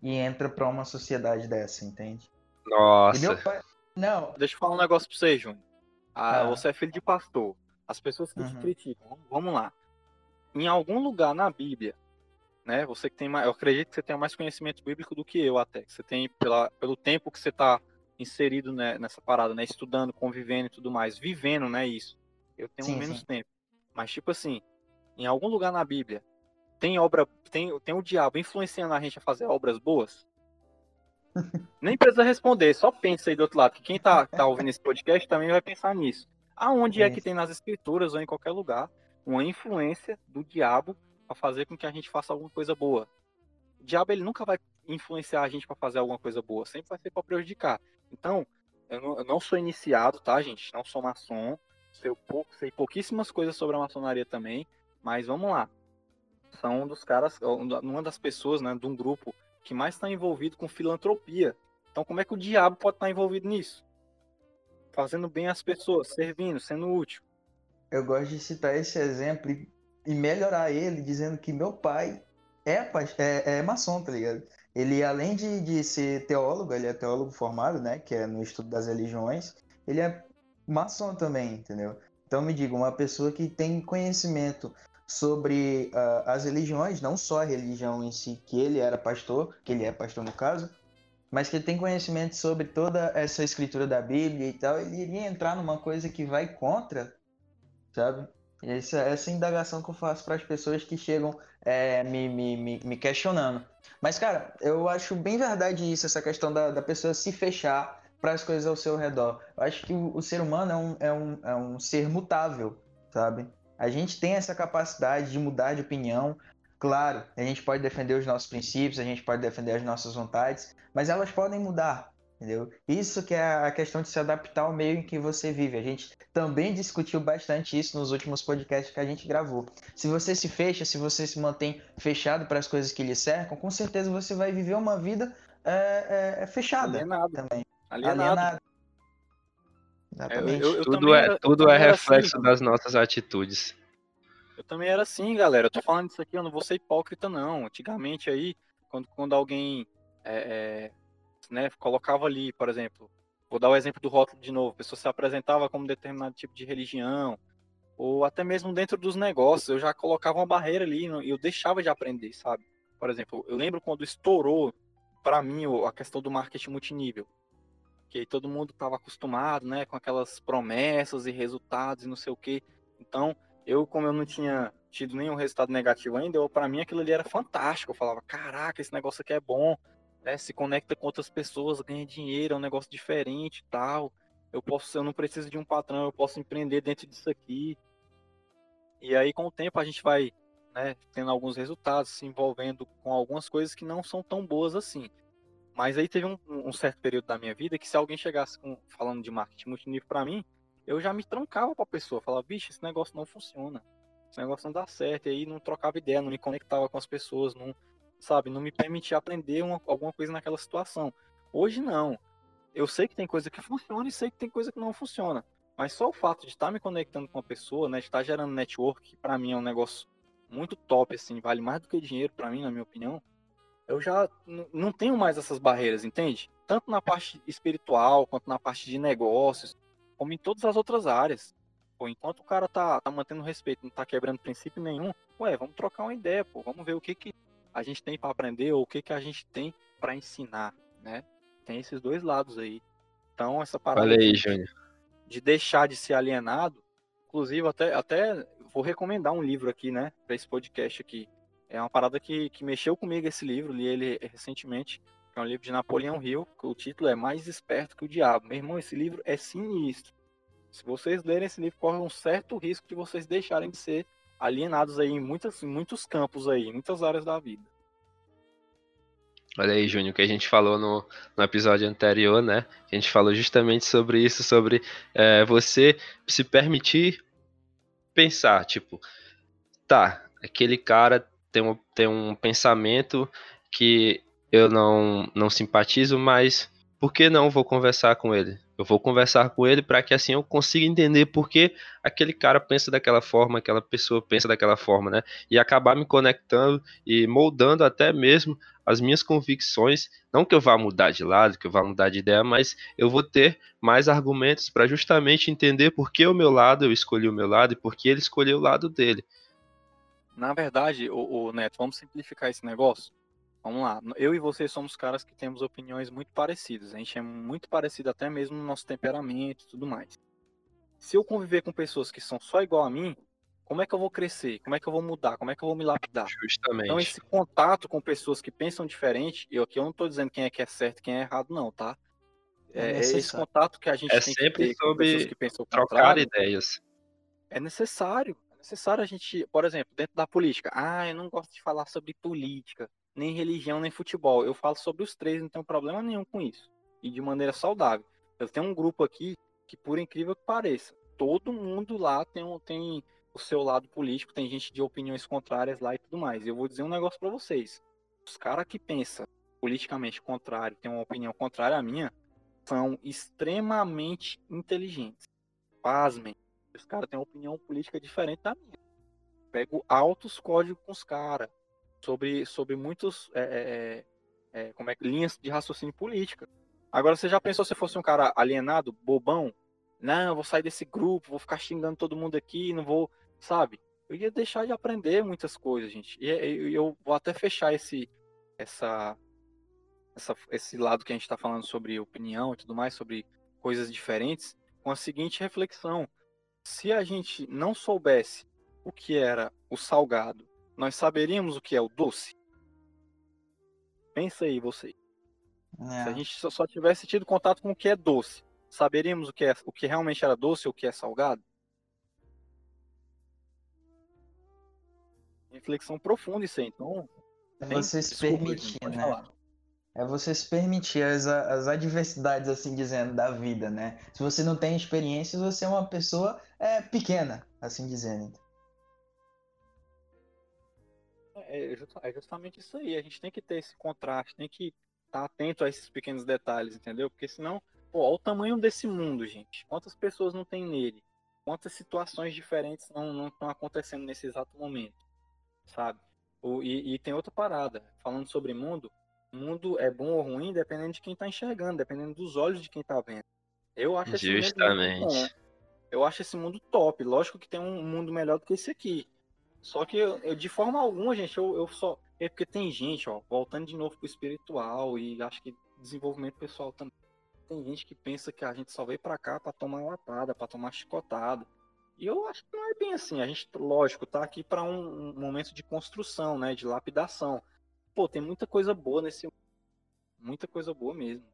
e entra pra uma sociedade dessa, entende? Nossa. Pai, Não. Deixa eu falar um negócio pra você, Júnior. Ah, ah. Você é filho de pastor. As pessoas que uhum. te criticam, vamos lá. Em algum lugar na Bíblia, né? Você que tem mais, eu acredito que você tenha mais conhecimento bíblico do que eu até. Que você tem pela, pelo tempo que você está inserido né, nessa parada, né? Estudando, convivendo e tudo mais, vivendo, né? Isso. Eu tenho sim, menos sim. tempo. Mas tipo assim, em algum lugar na Bíblia tem obra, tem, tem o diabo influenciando a gente a fazer obras boas? Nem precisa responder, só pensa aí do outro lado, que quem tá, tá ouvindo esse podcast também vai pensar nisso. Aonde é, é que tem nas escrituras ou em qualquer lugar uma influência do diabo para fazer com que a gente faça alguma coisa boa? O diabo ele nunca vai influenciar a gente para fazer alguma coisa boa, sempre vai ser para prejudicar. Então, eu não, eu não, sou iniciado, tá, gente? Não sou maçom, sei, pouco, sei pouquíssimas coisas sobre a maçonaria também, mas vamos lá. São um dos caras, uma das pessoas, né, de um grupo que mais está envolvido com filantropia. Então, como é que o diabo pode estar tá envolvido nisso? Fazendo bem às pessoas, servindo, sendo útil. Eu gosto de citar esse exemplo e, e melhorar ele, dizendo que meu pai é, é, é maçom, tá ligado? Ele, além de, de ser teólogo, ele é teólogo formado, né? Que é no estudo das religiões, ele é maçom também, entendeu? Então me diga, uma pessoa que tem conhecimento sobre uh, as religiões, não só a religião em si, que ele era pastor, que ele é pastor no caso, mas que tem conhecimento sobre toda essa escritura da Bíblia e tal, ele iria entrar numa coisa que vai contra, sabe? Essa, essa indagação que eu faço para as pessoas que chegam é, me, me, me, me, questionando. Mas, cara, eu acho bem verdade isso, essa questão da, da pessoa se fechar para as coisas ao seu redor. Eu acho que o, o ser humano é um, é, um, é um ser mutável, sabe? A gente tem essa capacidade de mudar de opinião. Claro, a gente pode defender os nossos princípios, a gente pode defender as nossas vontades, mas elas podem mudar, entendeu? Isso que é a questão de se adaptar ao meio em que você vive. A gente também discutiu bastante isso nos últimos podcasts que a gente gravou. Se você se fecha, se você se mantém fechado para as coisas que lhe cercam, com certeza você vai viver uma vida é, é, fechada Alienado. também. Alienado. Alienado. Exatamente. Eu, eu tudo é, era, tudo é reflexo assim, das nossas atitudes. Eu também era assim, galera. Eu tô falando isso aqui, eu não vou ser hipócrita, não. Antigamente aí, quando, quando alguém é, é, né, colocava ali, por exemplo, vou dar o exemplo do rótulo de novo, a pessoa se apresentava como determinado tipo de religião, ou até mesmo dentro dos negócios, eu já colocava uma barreira ali e eu deixava de aprender, sabe? Por exemplo, eu lembro quando estourou para mim a questão do marketing multinível que todo mundo estava acostumado, né, com aquelas promessas e resultados e não sei o quê. Então, eu, como eu não tinha tido nenhum resultado negativo ainda, para mim aquilo ali era fantástico. Eu falava, caraca, esse negócio aqui é bom, né, se conecta com outras pessoas, ganha dinheiro, é um negócio diferente tal. Eu posso, eu não preciso de um patrão, eu posso empreender dentro disso aqui. E aí, com o tempo, a gente vai né, tendo alguns resultados, se envolvendo com algumas coisas que não são tão boas assim. Mas aí teve um, um, certo período da minha vida que se alguém chegasse com, falando de marketing multinível para mim, eu já me trancava para a pessoa, falava, bicho, esse negócio não funciona, esse negócio não dá certo, e aí não trocava ideia, não me conectava com as pessoas, não, sabe, não me permitia aprender uma, alguma coisa naquela situação. Hoje não. Eu sei que tem coisa que funciona e sei que tem coisa que não funciona. Mas só o fato de estar me conectando com a pessoa, né, de estar gerando network, que para mim é um negócio muito top, assim, vale mais do que dinheiro para mim, na minha opinião eu já não tenho mais essas barreiras, entende? Tanto na parte espiritual, quanto na parte de negócios, como em todas as outras áreas. Pô, enquanto o cara tá, tá mantendo respeito, não tá quebrando princípio nenhum, ué, vamos trocar uma ideia, pô, vamos ver o que, que a gente tem para aprender ou o que, que a gente tem para ensinar, né? Tem esses dois lados aí. Então, essa parada aí, de, de deixar de ser alienado, inclusive até, até vou recomendar um livro aqui, né, para esse podcast aqui, é uma parada que, que mexeu comigo esse livro, li ele recentemente, é um livro de Napoleão Hill, que o título é Mais Esperto que o Diabo. Meu irmão, esse livro é sinistro. Se vocês lerem esse livro, corre um certo risco de vocês deixarem de ser alienados aí em muitas, muitos campos aí, em muitas áreas da vida. Olha aí, Júnior, que a gente falou no, no episódio anterior, né? A gente falou justamente sobre isso, sobre é, você se permitir pensar, tipo, tá, aquele cara tem um, tem um pensamento que eu não, não simpatizo, mas por que não vou conversar com ele? Eu vou conversar com ele para que assim eu consiga entender por que aquele cara pensa daquela forma, aquela pessoa pensa daquela forma, né? E acabar me conectando e moldando até mesmo as minhas convicções. Não que eu vá mudar de lado, que eu vá mudar de ideia, mas eu vou ter mais argumentos para justamente entender por que o meu lado eu escolhi o meu lado e por que ele escolheu o lado dele. Na verdade, o, o Neto, vamos simplificar esse negócio. Vamos lá. Eu e você somos caras que temos opiniões muito parecidas. A gente é muito parecido até mesmo no nosso temperamento e tudo mais. Se eu conviver com pessoas que são só igual a mim, como é que eu vou crescer? Como é que eu vou mudar? Como é que eu vou me lapidar? Justamente. Então, esse contato com pessoas que pensam diferente, eu aqui eu não estou dizendo quem é que é certo e quem é errado, não, tá? É, é esse contato que a gente é tem sempre que ter sobre com pessoas que pensam trocar ideias. É necessário. É necessário a gente, por exemplo, dentro da política. Ah, eu não gosto de falar sobre política nem religião, nem futebol. Eu falo sobre os três, não tenho problema nenhum com isso. E de maneira saudável. Eu tenho um grupo aqui que, por incrível que pareça, todo mundo lá tem, tem o seu lado político, tem gente de opiniões contrárias lá e tudo mais. Eu vou dizer um negócio para vocês. Os caras que pensam politicamente contrário, tem uma opinião contrária à minha, são extremamente inteligentes. Pasmem. Os caras têm uma opinião política diferente da minha. Pego altos códigos com os caras sobre, sobre muitos é, é, é, é, como é, linhas de raciocínio política. Agora, você já pensou se fosse um cara alienado, bobão? Não, eu vou sair desse grupo, vou ficar xingando todo mundo aqui, não vou, sabe? Eu ia deixar de aprender muitas coisas, gente. E eu, vou até fechar esse, essa, essa, esse lado que a gente está falando sobre opinião e tudo mais, sobre coisas diferentes, com a seguinte reflexão: se a gente não soubesse o que era o salgado nós saberíamos o que é o doce? Pensa aí, você. É. Se a gente só, só, tivesse tido contato com o que é doce, saberíamos o que, é, o que realmente era doce ou o que é salgado? Reflexão profunda isso aí, então. É você se permitir, né? Falar. É você se permitir as, as adversidades, assim dizendo, da vida, né? Se você não tem experiências, você é uma pessoa é, pequena, assim dizendo. É, é, justamente isso aí. A gente tem que ter esse contraste, tem que estar tá atento a esses pequenos detalhes, entendeu? Porque senão, pô, olha o tamanho desse mundo, gente. Quantas pessoas não tem nele? Quantas situações diferentes não estão acontecendo nesse exato momento, sabe? O, e, e, tem outra parada, falando sobre mundo, mundo é bom ou ruim dependendo de quem está enxergando, dependendo dos olhos de quem está vendo. Eu acho esse Justamente. mundo bom. Eu acho esse mundo top. Lógico que tem um mundo melhor do que esse aqui. Só que eu, eu, de forma alguma, gente, eu, eu só. É porque tem gente, ó, voltando de novo pro espiritual e acho que desenvolvimento pessoal também. Tem gente que pensa que a gente só veio pra cá pra tomar lapada, pra tomar chicotada. E eu acho que não é bem assim. A gente, lógico, tá aqui para um, um, momento de construção, né? De lapidação. Pô, tem muita coisa boa nesse. Muita coisa boa mesmo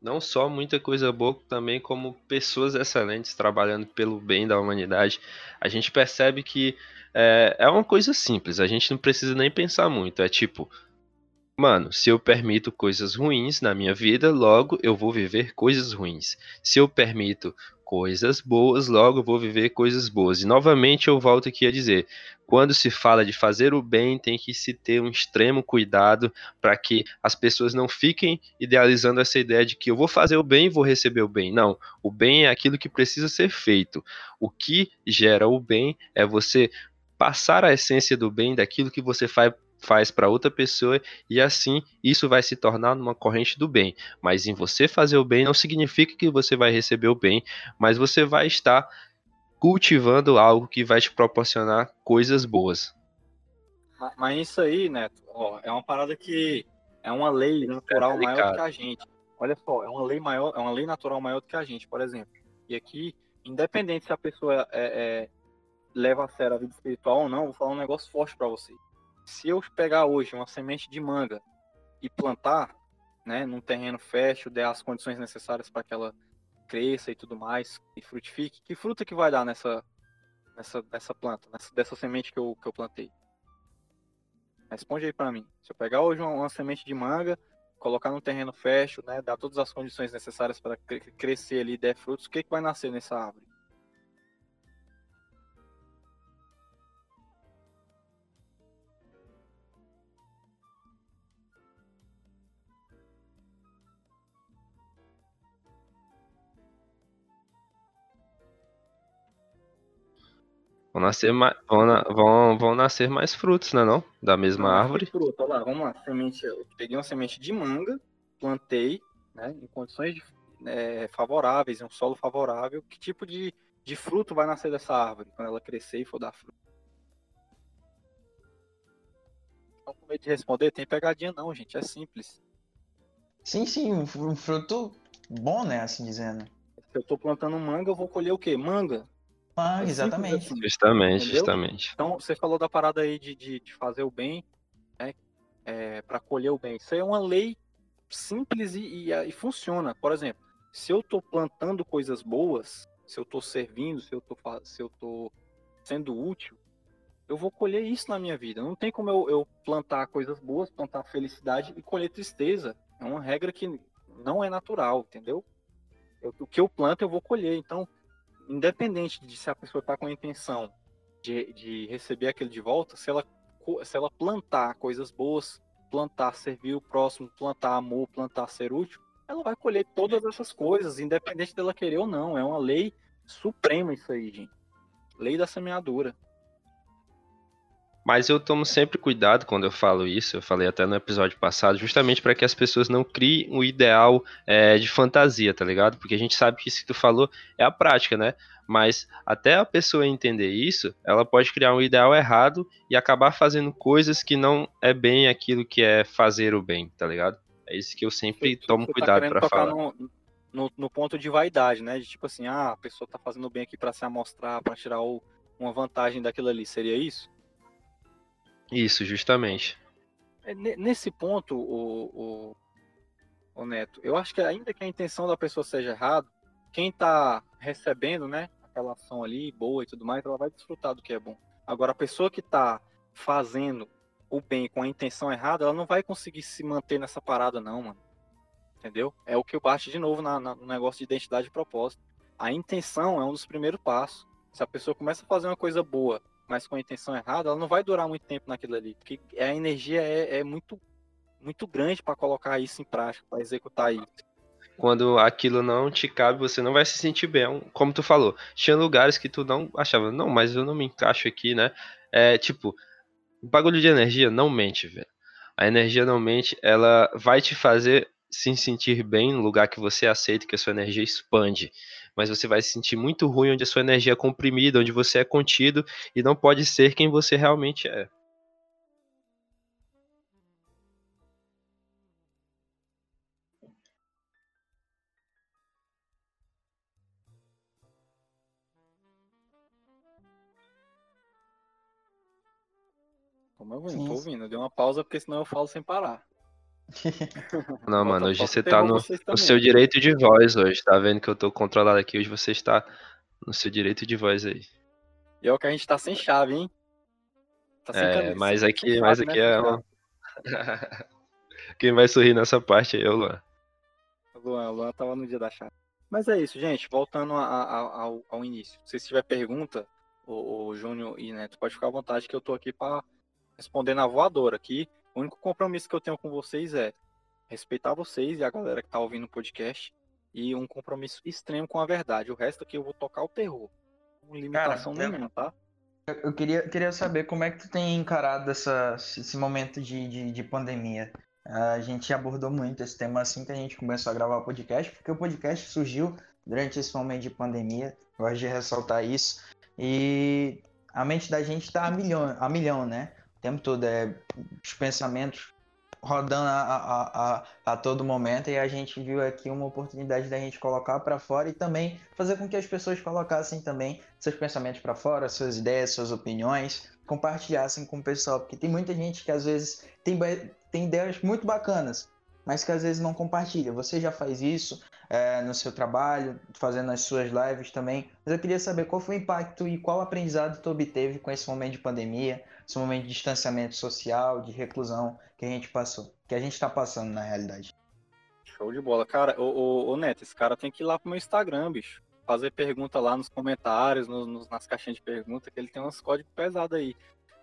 não só muita coisa boa, também como pessoas excelentes trabalhando pelo bem da humanidade. A gente percebe que é, é uma coisa simples, a gente não precisa nem pensar muito. É tipo, mano, se eu permito coisas ruins na minha vida, logo eu vou viver coisas ruins. Se eu permito coisas boas, logo vou viver coisas boas. E novamente eu volto aqui a dizer: quando se fala de fazer o bem, tem que se ter um extremo cuidado para que as pessoas não fiquem idealizando essa ideia de que eu vou fazer o bem e vou receber o bem. Não, o bem é aquilo que precisa ser feito. O que gera o bem é você passar a essência do bem daquilo que você faz faz para outra pessoa e assim isso vai se tornar uma corrente do bem. Mas em você fazer o bem não significa que você vai receber o bem, mas você vai estar cultivando algo que vai te proporcionar coisas boas. Mas isso aí, Neto, ó, é uma parada que é uma lei natural é maior do que a gente. Olha só, é uma lei maior, é uma lei natural maior do que a gente, por exemplo. E aqui, independente se a pessoa é, é, leva a sério a vida espiritual ou não, vou falar um negócio forte para vocês se eu pegar hoje uma semente de manga e plantar, né, num terreno fértil, der as condições necessárias para que ela cresça e tudo mais, e frutifique, que fruta que vai dar nessa, nessa, nessa planta, nessa, dessa semente que eu, que eu plantei? Responde aí para mim. Se eu pegar hoje uma, uma, semente de manga, colocar num terreno fértil, né, dar todas as condições necessárias para crescer ali e der frutos, o que, que vai nascer nessa árvore? Vão nascer mais, vão, vão, vão nascer mais frutos, né não? Da mesma árvore. Fruto, olha lá, vamos lá. Semente, eu peguei uma semente de manga, plantei, né, em condições de, é, favoráveis, em um solo favorável. Que tipo de, de fruto vai nascer dessa árvore quando ela crescer e for dar fruto? Não com medo de responder, tem pegadinha não, gente, é simples. Sim, sim, um fruto bom, né, assim dizendo. Se eu tô plantando manga, eu vou colher o quê? Manga. Ah, exatamente. Assim, justamente, entendeu? justamente. Então, você falou da parada aí de, de, de fazer o bem, né? É, para colher o bem. Isso é uma lei simples e, e, e, funciona. Por exemplo, se eu tô plantando coisas boas, se eu tô servindo, se eu tô, se eu tô sendo útil, eu vou colher isso na minha vida. Não tem como eu, eu plantar coisas boas, plantar felicidade e colher tristeza. É uma regra que não é natural, entendeu? Eu, o que eu planto, eu vou colher. Então, independente de se a pessoa está com a intenção de, de receber aquilo de volta, se ela, se ela plantar coisas boas, plantar servir o próximo, plantar amor, plantar ser útil, ela vai colher todas essas coisas, independente dela querer ou não. É uma lei suprema isso aí, gente. Lei da semeadura. Mas eu tomo sempre cuidado quando eu falo isso, eu falei até no episódio passado, justamente para que as pessoas não criem um ideal é, de fantasia, tá ligado? Porque a gente sabe que isso que tu falou é a prática, né? Mas até a pessoa entender isso, ela pode criar um ideal errado e acabar fazendo coisas que não é bem aquilo que é fazer o bem, tá ligado? É isso que eu sempre você, tomo você tá cuidado tá para falar. No, no, no, ponto de vaidade, né? De tipo assim, ah, a pessoa tá fazendo bem aqui para se amostrar, para tirar o, uma vantagem daquilo ali. Seria isso? Isso, justamente. É, nesse ponto, o, o, o, Neto, eu acho que ainda que a intenção da pessoa seja errada, quem está recebendo, né, aquela ação ali, boa e tudo mais, ela vai desfrutar do que é bom. Agora, a pessoa que está fazendo o bem com a intenção errada, ela não vai conseguir se manter nessa parada, não, mano. Entendeu? É o que eu baixo de novo na, na, no negócio de identidade e propósito. A intenção é um dos primeiros passos. Se a pessoa começa a fazer uma coisa boa mas com a intenção errada, ela não vai durar muito tempo naquilo ali, porque a energia é, é muito, muito grande para colocar isso em prática, para executar isso. Quando aquilo não te cabe, você não vai se sentir bem. Como tu falou, tinha lugares que tu não achava, não, mas eu não me encaixo aqui, né? É tipo, o bagulho de energia não mente, velho. A energia não mente, ela vai te fazer se sentir bem no lugar que você aceita que a sua energia expande mas você vai se sentir muito ruim onde a sua energia é comprimida, onde você é contido e não pode ser quem você realmente é. Como eu vim, tô ouvindo. Deu uma pausa porque senão eu falo sem parar. Não, mano, hoje você tá no, no, seu direito de voz hoje, tá vendo que eu tô controlado aqui, hoje você está no seu direito de voz aí. E é o que a gente tá sem chave, hein? Tá sem é, camisa, mas aqui, mas aqui né? é uma... Quem vai sorrir nessa parte é o Luan. Luan, o Luan tava no dia da chave. Mas é isso, gente, voltando a, a, ao, ao, início. Se tiver pergunta, o, o Júnior e Neto, pode ficar à vontade que eu tô aqui para responder na voadora aqui. O único compromisso que eu tenho com vocês é respeitar vocês e a galera que tá ouvindo o podcast e um compromisso extremo com a verdade. O resto aqui eu vou tocar o terror. Com limitação Cara, nenhuma, tá? Eu queria, queria saber como é que tu tem encarado essa, esse momento de, de, de pandemia. A gente abordou muito esse tema assim que a gente começou a gravar o podcast, porque o podcast surgiu durante esse momento de pandemia. Gosto de ressaltar isso. E a mente da gente está a milhão, a milhão, né? O tempo todo, é, os pensamentos rodando a, a, a, a, todo momento e a gente viu aqui uma oportunidade da gente colocar para fora e também fazer com que as pessoas colocassem também seus pensamentos para fora, suas ideias, suas opiniões, compartilhassem com o pessoal, porque tem muita gente que às vezes tem, tem ideias muito bacanas, mas que às vezes não compartilha. Você já faz isso é, no seu trabalho, fazendo as suas lives também, mas eu queria saber qual foi o impacto e qual aprendizado tu obteve com esse momento de pandemia, esse momento de distanciamento social, de reclusão que a gente passou, que a gente está passando na realidade. Show de bola. Cara, ô, ô, ô, Neto, esse cara tem que ir lá pro meu Instagram, bicho. Fazer pergunta lá nos comentários, nas caixinhas de pergunta, que ele tem uns códigos pesados aí.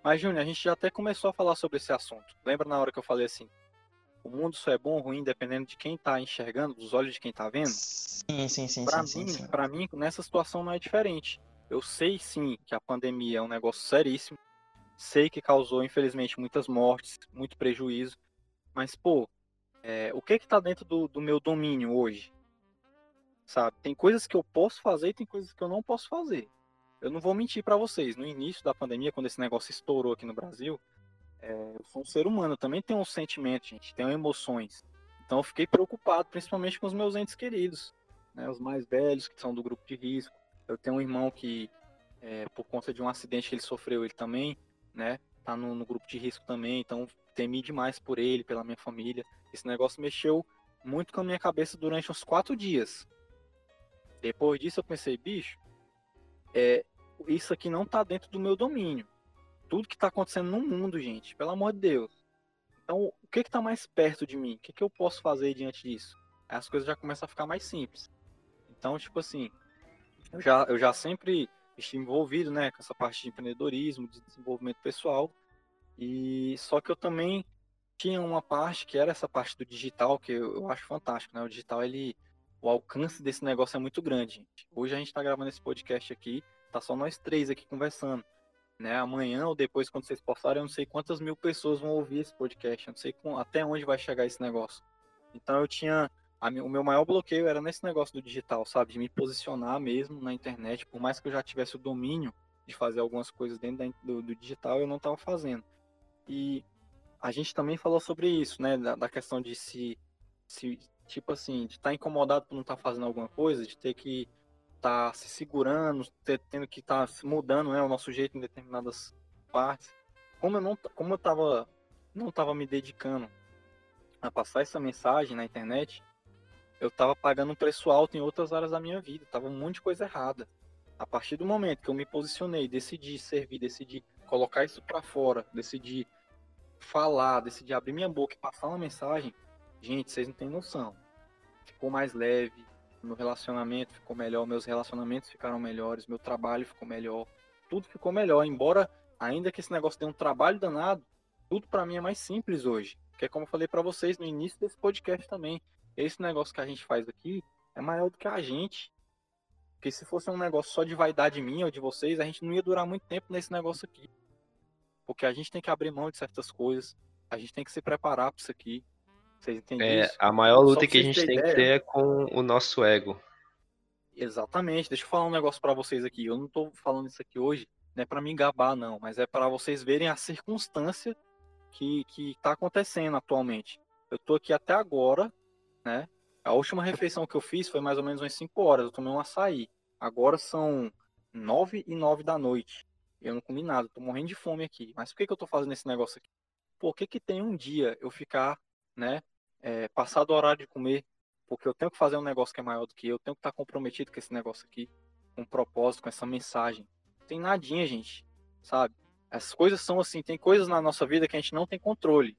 Mas, Júnior, a gente já até começou a falar sobre esse assunto. Lembra na hora que eu falei assim? O mundo só é bom ou ruim dependendo de quem tá enxergando, dos olhos de quem tá vendo? Sim, sim, sim. Sim, mim, mim, nessa situação não é diferente. Eu sei sim que a pandemia é um negócio seríssimo. Sei que causou, infelizmente, muitas mortes, muito prejuízo. Mas, pô, é, o que que tá dentro do, do meu domínio hoje? Sabe? Tem coisas que eu posso fazer e tem coisas que eu não posso fazer. Eu não vou mentir para vocês. No início da pandemia, quando esse negócio estourou aqui no Brasil, é, eu sou um ser humano, também tenho um sentimento, gente, tenho emoções. Então eu fiquei preocupado, principalmente com os meus entes queridos, né, os mais velhos, que são do grupo de risco. Eu tenho um irmão que, é, por conta de um acidente que ele sofreu, ele também, né, tá no, no grupo de risco também, então temi demais por ele, pela minha família. Esse negócio mexeu muito com a minha cabeça durante uns quatro dias. Depois disso eu pensei, bicho, é, isso aqui não tá dentro do meu domínio. Tudo que tá acontecendo no mundo, gente, pelo amor de Deus. Então, o que que tá mais perto de mim? O que que eu posso fazer diante disso? Aí as coisas já começam a ficar mais simples. Então, tipo assim, eu já, eu já sempre estive envolvido, né, com essa parte de empreendedorismo, de desenvolvimento pessoal. E só que eu também tinha uma parte que era essa parte do digital, que eu, eu acho fantástico, né? O digital, ele o alcance desse negócio é muito grande, gente. Hoje a gente está gravando esse podcast aqui, tá só nós três aqui conversando. Né? Amanhã ou depois, quando vocês postarem, eu não sei quantas mil pessoas vão ouvir esse podcast, eu não sei com, até onde vai chegar esse negócio. Então eu tinha. A, o meu maior bloqueio era nesse negócio do digital, sabe? De me posicionar mesmo na internet, por mais que eu já tivesse o domínio de fazer algumas coisas dentro da, do, do, digital, eu não estava fazendo. E a gente também falou sobre isso, né? Da, da questão de se, se tipo assim, de estar tá incomodado por não estar tá fazendo alguma coisa, de ter que tá se segurando, tendo que estar tá mudando né, o nosso jeito em determinadas partes. Como eu não como eu tava, não estava me dedicando a passar essa mensagem na internet, eu estava pagando um preço alto em outras áreas da minha vida, tava um monte de coisa errada. A partir do momento que eu me posicionei, decidi servir, decidi colocar isso para fora, decidi falar, decidi abrir minha boca e passar uma mensagem, Gente, vocês não têm noção. Ficou mais leve, meu relacionamento ficou melhor, meus relacionamentos ficaram melhores, meu trabalho ficou melhor, tudo ficou melhor. Embora, ainda que esse negócio dê um trabalho danado, tudo para mim é mais simples hoje. Que é como eu falei para vocês no início desse podcast também. Esse negócio que a gente faz aqui é maior do que a gente. Porque se fosse um negócio só de vaidade minha ou de vocês, a gente não ia durar muito tempo nesse negócio aqui. Porque a gente tem que abrir mão de certas coisas, a gente tem que se preparar para isso aqui. Vocês entendem é, isso? A maior luta que a gente tem ideia, que ter é com o nosso ego. Exatamente. Deixa eu falar um negócio para vocês aqui. Eu não tô falando isso aqui hoje, não é para me gabar, não, mas é para vocês verem a circunstância que, que tá acontecendo atualmente. Eu tô aqui até agora, né? A última refeição que eu fiz foi mais ou menos umas 5 horas. Eu tomei um açaí. Agora são 9 e 9 da noite. Eu não comi nada, tô morrendo de fome aqui. Mas por que, que eu tô fazendo esse negócio aqui? Por que, que tem um dia eu ficar né? É, passar do horário de comer, porque eu tenho que fazer um negócio que é maior do que eu, eu tenho que estar comprometido com esse negócio aqui, com um propósito, com essa mensagem. Não tem nadinha, gente, sabe? As coisas são assim, tem coisas na nossa vida que a gente não tem controle,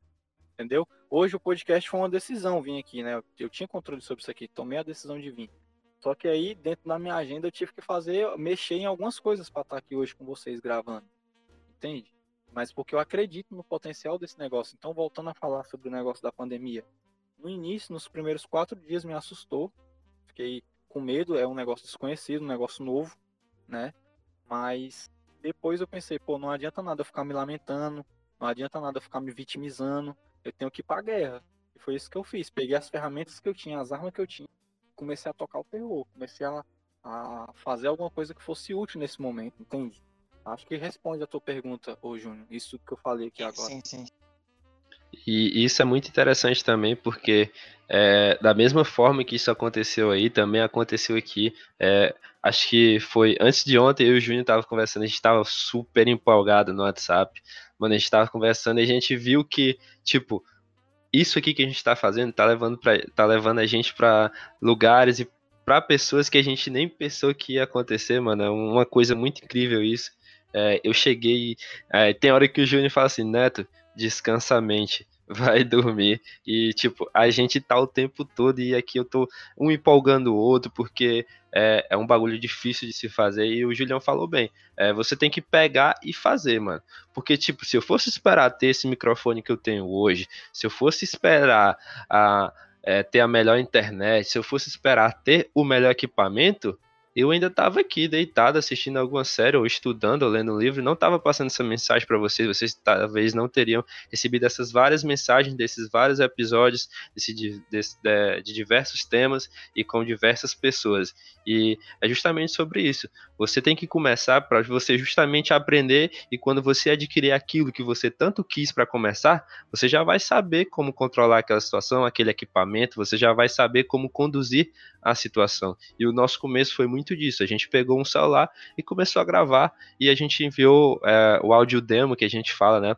entendeu? Hoje o podcast foi uma decisão vir aqui, né? Eu tinha controle sobre isso aqui, tomei a decisão de vir. Só que aí, dentro da minha agenda, eu tive que fazer, mexer em algumas coisas para estar aqui hoje com vocês gravando. Entende? Mas porque eu acredito no potencial desse negócio. Então, voltando a falar sobre o negócio da pandemia, no início, nos primeiros quatro dias, me assustou, fiquei com medo, é um negócio desconhecido, um negócio novo, né? Mas depois eu pensei, pô, não adianta nada eu ficar me lamentando, não adianta nada eu ficar me vitimizando, eu tenho que ir pra guerra. E foi isso que eu fiz. Peguei as ferramentas que eu tinha, as armas que eu tinha, comecei a tocar o terror, comecei a, a fazer alguma coisa que fosse útil nesse momento, entende? Acho que responde a tua pergunta, ô Júnior, isso que eu falei aqui agora. Sim, sim. E isso é muito interessante também, porque é, da mesma forma que isso aconteceu aí, também aconteceu aqui. É, acho que foi antes de ontem, eu e o Júnior tava conversando, a gente tava super empolgado no WhatsApp. Mano, a gente tava conversando e a gente viu que, tipo, isso aqui que a gente tá fazendo tá levando, pra, tá levando a gente para lugares e para pessoas que a gente nem pensou que ia acontecer, mano. É uma coisa muito incrível isso. É, eu cheguei. É, tem hora que o Júnior fala assim, Neto, descansa a mente, vai dormir. E, tipo, a gente tá o tempo todo e aqui eu tô um empolgando o outro, porque é, é um bagulho difícil de se fazer. E o Julião falou bem: é, você tem que pegar e fazer, mano. Porque, tipo, se eu fosse esperar ter esse microfone que eu tenho hoje, se eu fosse esperar a. É, ter a melhor internet, se eu fosse esperar ter o melhor equipamento, eu ainda estava aqui deitado assistindo alguma série ou estudando ou lendo um livro, não estava passando essa mensagem para vocês, vocês talvez não teriam recebido essas várias mensagens desses vários episódios desse, de, de, de diversos temas e com diversas pessoas. E é justamente sobre isso. Você tem que começar para você justamente aprender e quando você adquirir aquilo que você tanto quis para começar, você já vai saber como controlar aquela situação, aquele equipamento, você já vai saber como conduzir a situação. E o nosso começo foi muito disso. A gente pegou um celular e começou a gravar e a gente enviou é, o áudio demo que a gente fala, né?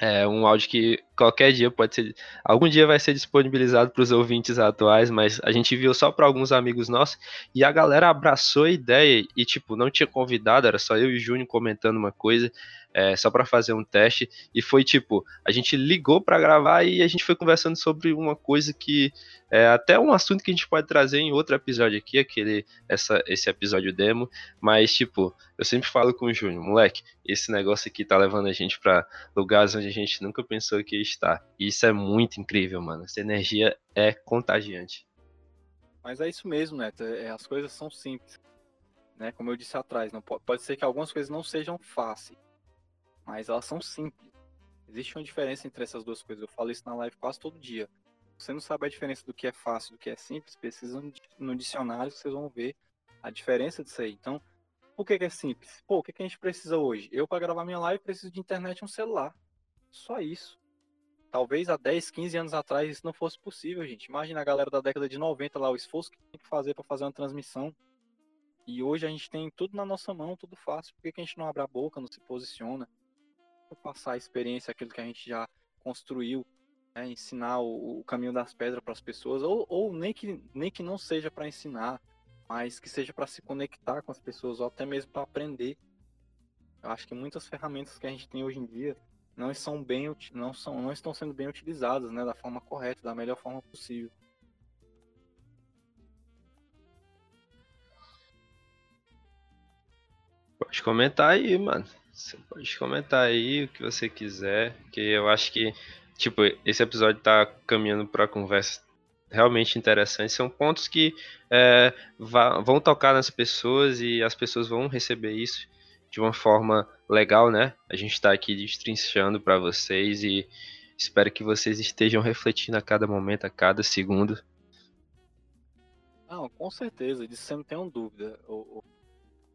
É um áudio que qualquer dia pode ser. Algum dia vai ser disponibilizado para os ouvintes atuais, mas a gente viu só para alguns amigos nossos e a galera abraçou a ideia e, tipo, não tinha convidado, era só eu e o Júnior comentando uma coisa é, só para fazer um teste. E foi tipo, a gente ligou para gravar e a gente foi conversando sobre uma coisa que é até um assunto que a gente pode trazer em outro episódio aqui, aquele essa, esse episódio demo. Mas, tipo, eu sempre falo com o Júnior, moleque, esse negócio aqui tá levando a gente para lugares onde a gente nunca pensou que ia estar. E isso é muito incrível, mano. Essa energia é contagiante. Mas é isso mesmo, Neto. É, as coisas são simples. Né? Como eu disse atrás, não pode, pode ser que algumas coisas não sejam fáceis mas elas são simples. Existe uma diferença entre essas duas coisas. Eu falo isso na live quase todo dia. Você não sabe a diferença do que é fácil do que é simples, precisa no dicionário vocês vão ver a diferença disso aí. Então, por que, que é simples? Pô, o que, que a gente precisa hoje? Eu, para gravar minha live, preciso de internet e um celular. Só isso. Talvez há 10, 15 anos atrás isso não fosse possível, gente. Imagina a galera da década de 90 lá, o esforço que tem que fazer para fazer uma transmissão. E hoje a gente tem tudo na nossa mão, tudo fácil. Por que, que a gente não abre a boca, não se posiciona? Passar a experiência, aquilo que a gente já construiu, né, ensinar o, o, caminho das pedras para as pessoas, ou, ou, nem, que, nem que não seja para ensinar, mas que seja para se conectar com as pessoas, ou até mesmo para aprender. Eu acho que muitas ferramentas que a gente tem hoje em dia não são bem não são não estão sendo bem utilizadas, né, da forma correta, da melhor forma possível. Pode comentar aí, mano. Você pode comentar aí o que você quiser, que eu acho que, tipo, esse episódio tá caminhando para conversa realmente interessante. São pontos que é, vão tocar nas pessoas e as pessoas vão receber isso de uma forma legal, né? A gente está aqui destrinchando para vocês e espero que vocês estejam refletindo a cada momento, a cada segundo. Não, com certeza, disso você não tem dúvida. O,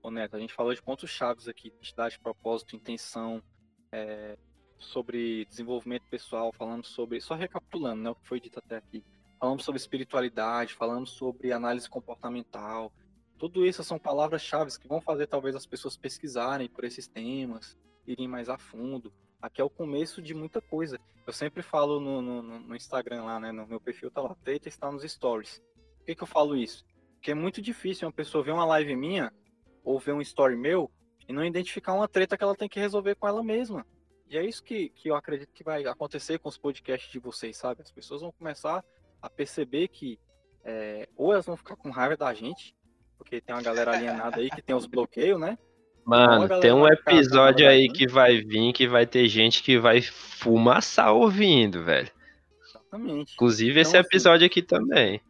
Ô Neto, a gente falou de pontos chaves aqui, identidade, propósito, intenção, é, sobre desenvolvimento pessoal, falando sobre, só recapitulando, né, o que foi dito até aqui, falamos sobre espiritualidade, falamos sobre análise comportamental, tudo isso são palavras-chave que vão fazer talvez as pessoas pesquisarem por esses temas, irem mais a fundo. Aqui é o começo de muita coisa. Eu sempre falo no, no, no Instagram lá, né, no meu perfil tá lá, treta está nos stories. Por que, que eu falo isso? Porque é muito difícil uma pessoa ver uma live minha ou ver um story meu e não identificar uma treta que ela tem que resolver com ela mesma. E é isso que, que eu acredito que vai acontecer com os podcasts de vocês, sabe? As pessoas vão começar a perceber que é, ou elas vão ficar com raiva da gente, porque tem uma galera alienada aí que tem os bloqueios, né? Mano, tem um episódio aí que vai vir que vai ter gente que vai fumaçar ouvindo, velho. Exatamente. Inclusive então, esse assim, episódio assim, aqui também.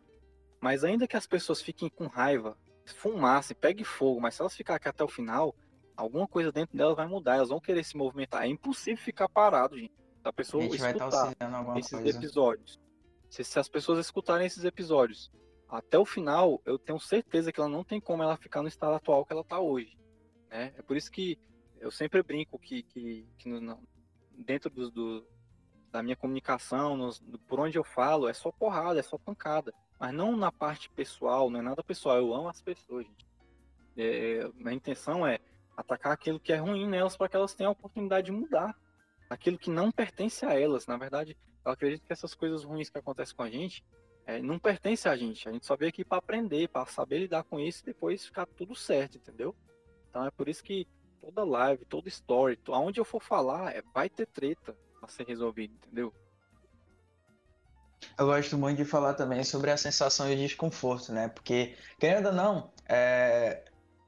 Mas ainda que as pessoas fiquem com raiva fumaça, pegue fogo, mas se elas ficarem aqui até o final, alguma coisa dentro delas vai mudar, elas vão querer se movimentar. É impossível ficar parado, gente. A pessoa a tá escutar esses coisa. episódios. Se, se, as pessoas escutarem esses episódios até o final, eu tenho certeza que ela não tem como ela ficar no estado atual que ela está hoje. Né? É por isso que eu sempre brinco que, que, que no, dentro do, do, da minha comunicação, nos, por onde eu falo, é só porrada, é só pancada. Mas não na parte pessoal, não é nada pessoal. Eu amo as pessoas, gente. É, a intenção é atacar aquilo que é ruim nelas para que elas tenham a oportunidade de mudar. Aquilo que não pertence a elas. Na verdade, eu acredito que essas coisas ruins que acontecem com a gente é, não pertence a gente. A gente só veio aqui para aprender, para saber lidar com isso e depois ficar tudo certo, entendeu? Então é por isso que toda live, toda story, aonde eu for falar, é, vai ter treta a ser resolvida, entendeu? Eu gosto muito de falar também sobre a sensação de desconforto, né? Porque, querendo ou não, é,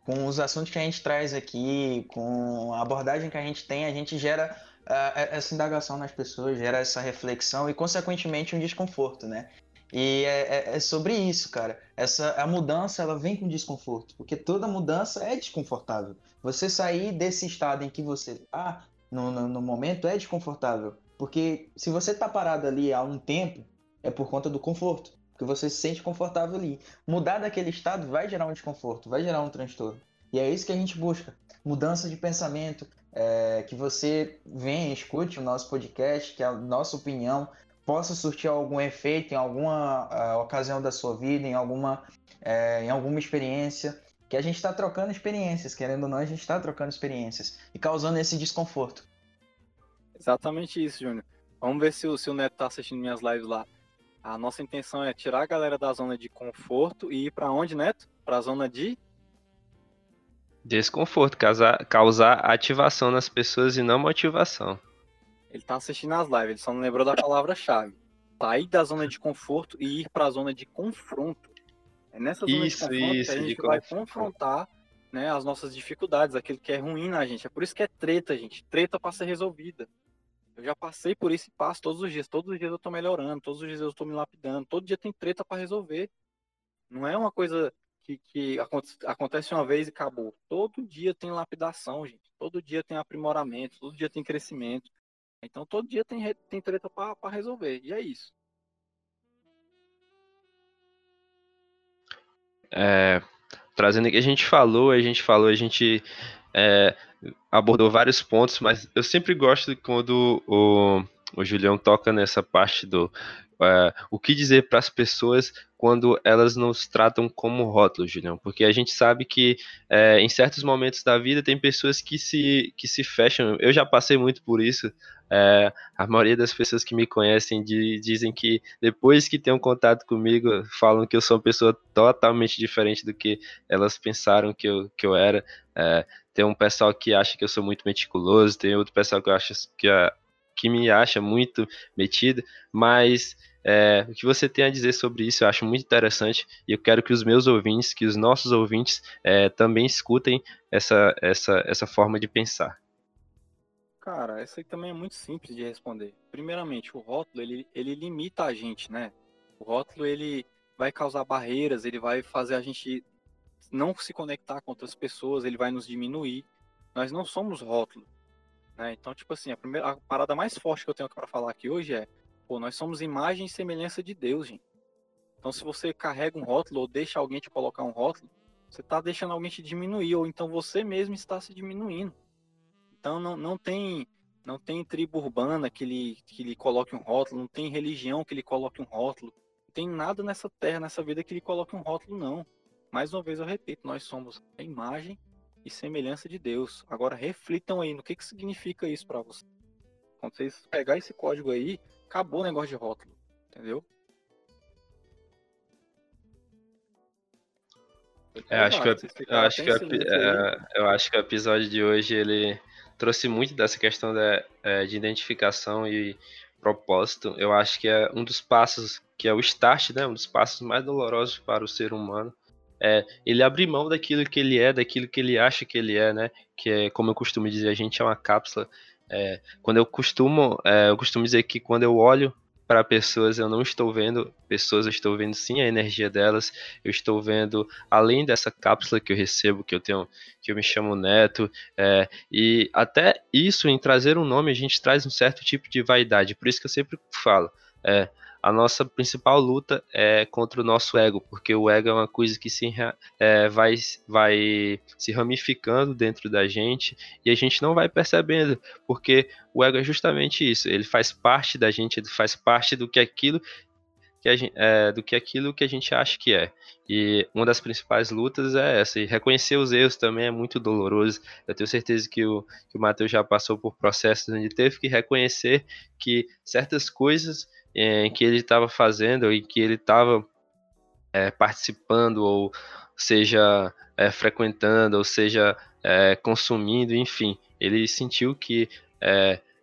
com os assuntos que a gente traz aqui, com a abordagem que a gente tem, a gente gera uh, essa indagação nas pessoas, gera essa reflexão e, consequentemente, um desconforto, né? E é, é, é, sobre isso, cara. Essa a mudança ela vem com desconforto, porque toda mudança é desconfortável. Você sair desse estado em que você está no, no, no, momento é desconfortável, porque se você está parado ali há um tempo é por conta do conforto, porque você se sente confortável ali. Mudar daquele estado vai gerar um desconforto, vai gerar um transtorno. E é isso que a gente busca: mudança de pensamento, é, que você venha, escute o nosso podcast, que a nossa opinião possa surtir algum efeito em alguma uh, ocasião da sua vida, em alguma, uh, em alguma experiência, que a gente está trocando experiências, querendo ou não, a gente está trocando experiências e causando esse desconforto. Exatamente isso, Júnior. Vamos ver se o, se o Neto está assistindo minhas lives lá. A nossa intenção é tirar a galera da zona de conforto e ir para onde, Neto? Para a zona de desconforto, causar, causar ativação nas pessoas e não motivação. Ele tá assistindo as lives, ele só não lembrou da palavra-chave. Sair da zona de conforto e ir para a zona de confronto. É nessa zona isso, de confronto isso, que a gente vai confrontar né, as nossas dificuldades, aquilo que é ruim na gente. É por isso que é treta, gente. Treta para ser resolvida. Eu já passei por isso e passo todos os dias. Todos os dias eu tô melhorando, todos os dias eu tô me lapidando. Todo dia tem treta para resolver. Não é uma coisa que, que acontece uma vez e acabou. Todo dia tem lapidação, gente. Todo dia tem aprimoramento, todo dia tem crescimento. Então todo dia tem, tem treta para resolver. E é isso. É, trazendo o que a gente falou, a gente falou, a gente é, abordou vários pontos, mas eu sempre gosto quando o, o Julião toca nessa parte do é, o que dizer para as pessoas quando elas nos tratam como rótulos, Julião, porque a gente sabe que é, em certos momentos da vida tem pessoas que se, que se fecham. Eu já passei muito por isso. É, a maioria das pessoas que me conhecem de, dizem que depois que têm um contato comigo, falam que eu sou uma pessoa totalmente diferente do que elas pensaram que eu, que eu era. É, tem um pessoal que acha que eu sou muito meticuloso, tem outro pessoal que acha que, que me acha muito metido, mas é, o que você tem a dizer sobre isso eu acho muito interessante e eu quero que os meus ouvintes, que os nossos ouvintes é, também escutem essa, essa, essa forma de pensar. Cara, essa aí também é muito simples de responder. Primeiramente, o rótulo ele, ele limita a gente, né? O rótulo ele vai causar barreiras, ele vai fazer a gente não se conectar com outras pessoas, ele vai nos diminuir. Nós não somos rótulo. Né? Então, tipo assim, a, primeira, a parada mais forte que eu tenho para falar aqui hoje é: pô, nós somos imagem e semelhança de Deus, gente. Então, se você carrega um rótulo ou deixa alguém te colocar um rótulo, você está deixando alguém te diminuir, ou então você mesmo está se diminuindo. Então, não, não tem não tem tribo urbana que lhe, que lhe coloque um rótulo, não tem religião que lhe coloque um rótulo, não tem nada nessa terra, nessa vida que lhe coloque um rótulo, não. Mais uma vez eu repito, nós somos a imagem e semelhança de Deus. Agora reflitam aí no que, que significa isso para vocês. Quando vocês pegar esse código aí, acabou o negócio de rótulo, entendeu? É, acho que, eu, acho que é, eu acho que o episódio de hoje ele trouxe muito dessa questão da, é, de identificação e propósito. Eu acho que é um dos passos que é o start, né? Um dos passos mais dolorosos para o ser humano é, ele abre mão daquilo que ele é, daquilo que ele acha que ele é, né? Que é, como eu costumo dizer, a gente é uma cápsula. É, quando eu costumo, é, eu costumo dizer que quando eu olho para pessoas, eu não estou vendo pessoas, eu estou vendo sim a energia delas, eu estou vendo além dessa cápsula que eu recebo, que eu tenho, que eu me chamo Neto, é, e até isso em trazer um nome a gente traz um certo tipo de vaidade, por isso que eu sempre falo, é, a nossa principal luta é contra o nosso ego, porque o ego é uma coisa que se, é, vai, vai se ramificando dentro da gente e a gente não vai percebendo, porque o ego é justamente isso, ele faz parte da gente, ele faz parte do que aquilo que gente, é, do que aquilo que a gente acha que é. E uma das principais lutas é essa. E reconhecer os erros também é muito doloroso. Eu tenho certeza que o, que o Matheus já passou por processos onde teve que reconhecer que certas coisas é, que ele estava fazendo e que ele estava é, participando, ou seja, é, frequentando, ou seja, consumindo, enfim, ele sentiu que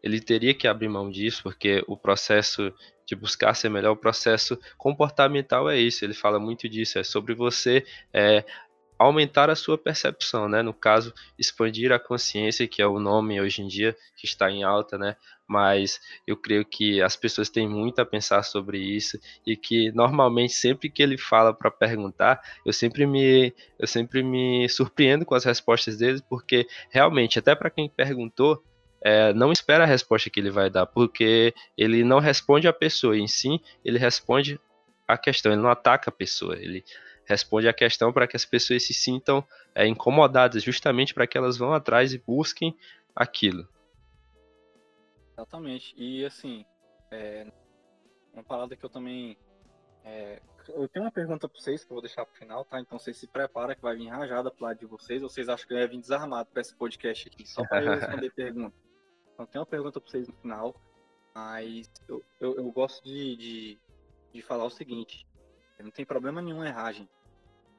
ele teria que abrir mão disso, porque o processo de buscar ser melhor, o processo comportamental é isso, ele fala muito disso, é sobre você aumentar a sua percepção, né? No caso, expandir a consciência, que é o nome hoje em dia que está em alta, né? Mas eu creio que as pessoas têm muito a pensar sobre isso e que normalmente sempre que ele fala para perguntar, eu sempre me eu sempre me surpreendo com as respostas dele, porque realmente até para quem perguntou é, não espera a resposta que ele vai dar, porque ele não responde a pessoa em si, ele responde a questão, ele não ataca a pessoa, ele responde a questão para que as pessoas se sintam é, incomodadas, justamente para que elas vão atrás e busquem aquilo. Exatamente. E assim, é, uma parada que eu também. É, eu tenho uma pergunta para vocês que eu vou deixar para o final, tá? Então vocês se preparam que vai vir rajada pro lado de vocês. Ou vocês acham que eu ia vir desarmado para esse podcast aqui, só para eu responder pergunta. Então tem uma pergunta para vocês no final, mas eu, eu, eu gosto de, de, de falar o seguinte: não tem problema nenhum errar, gente.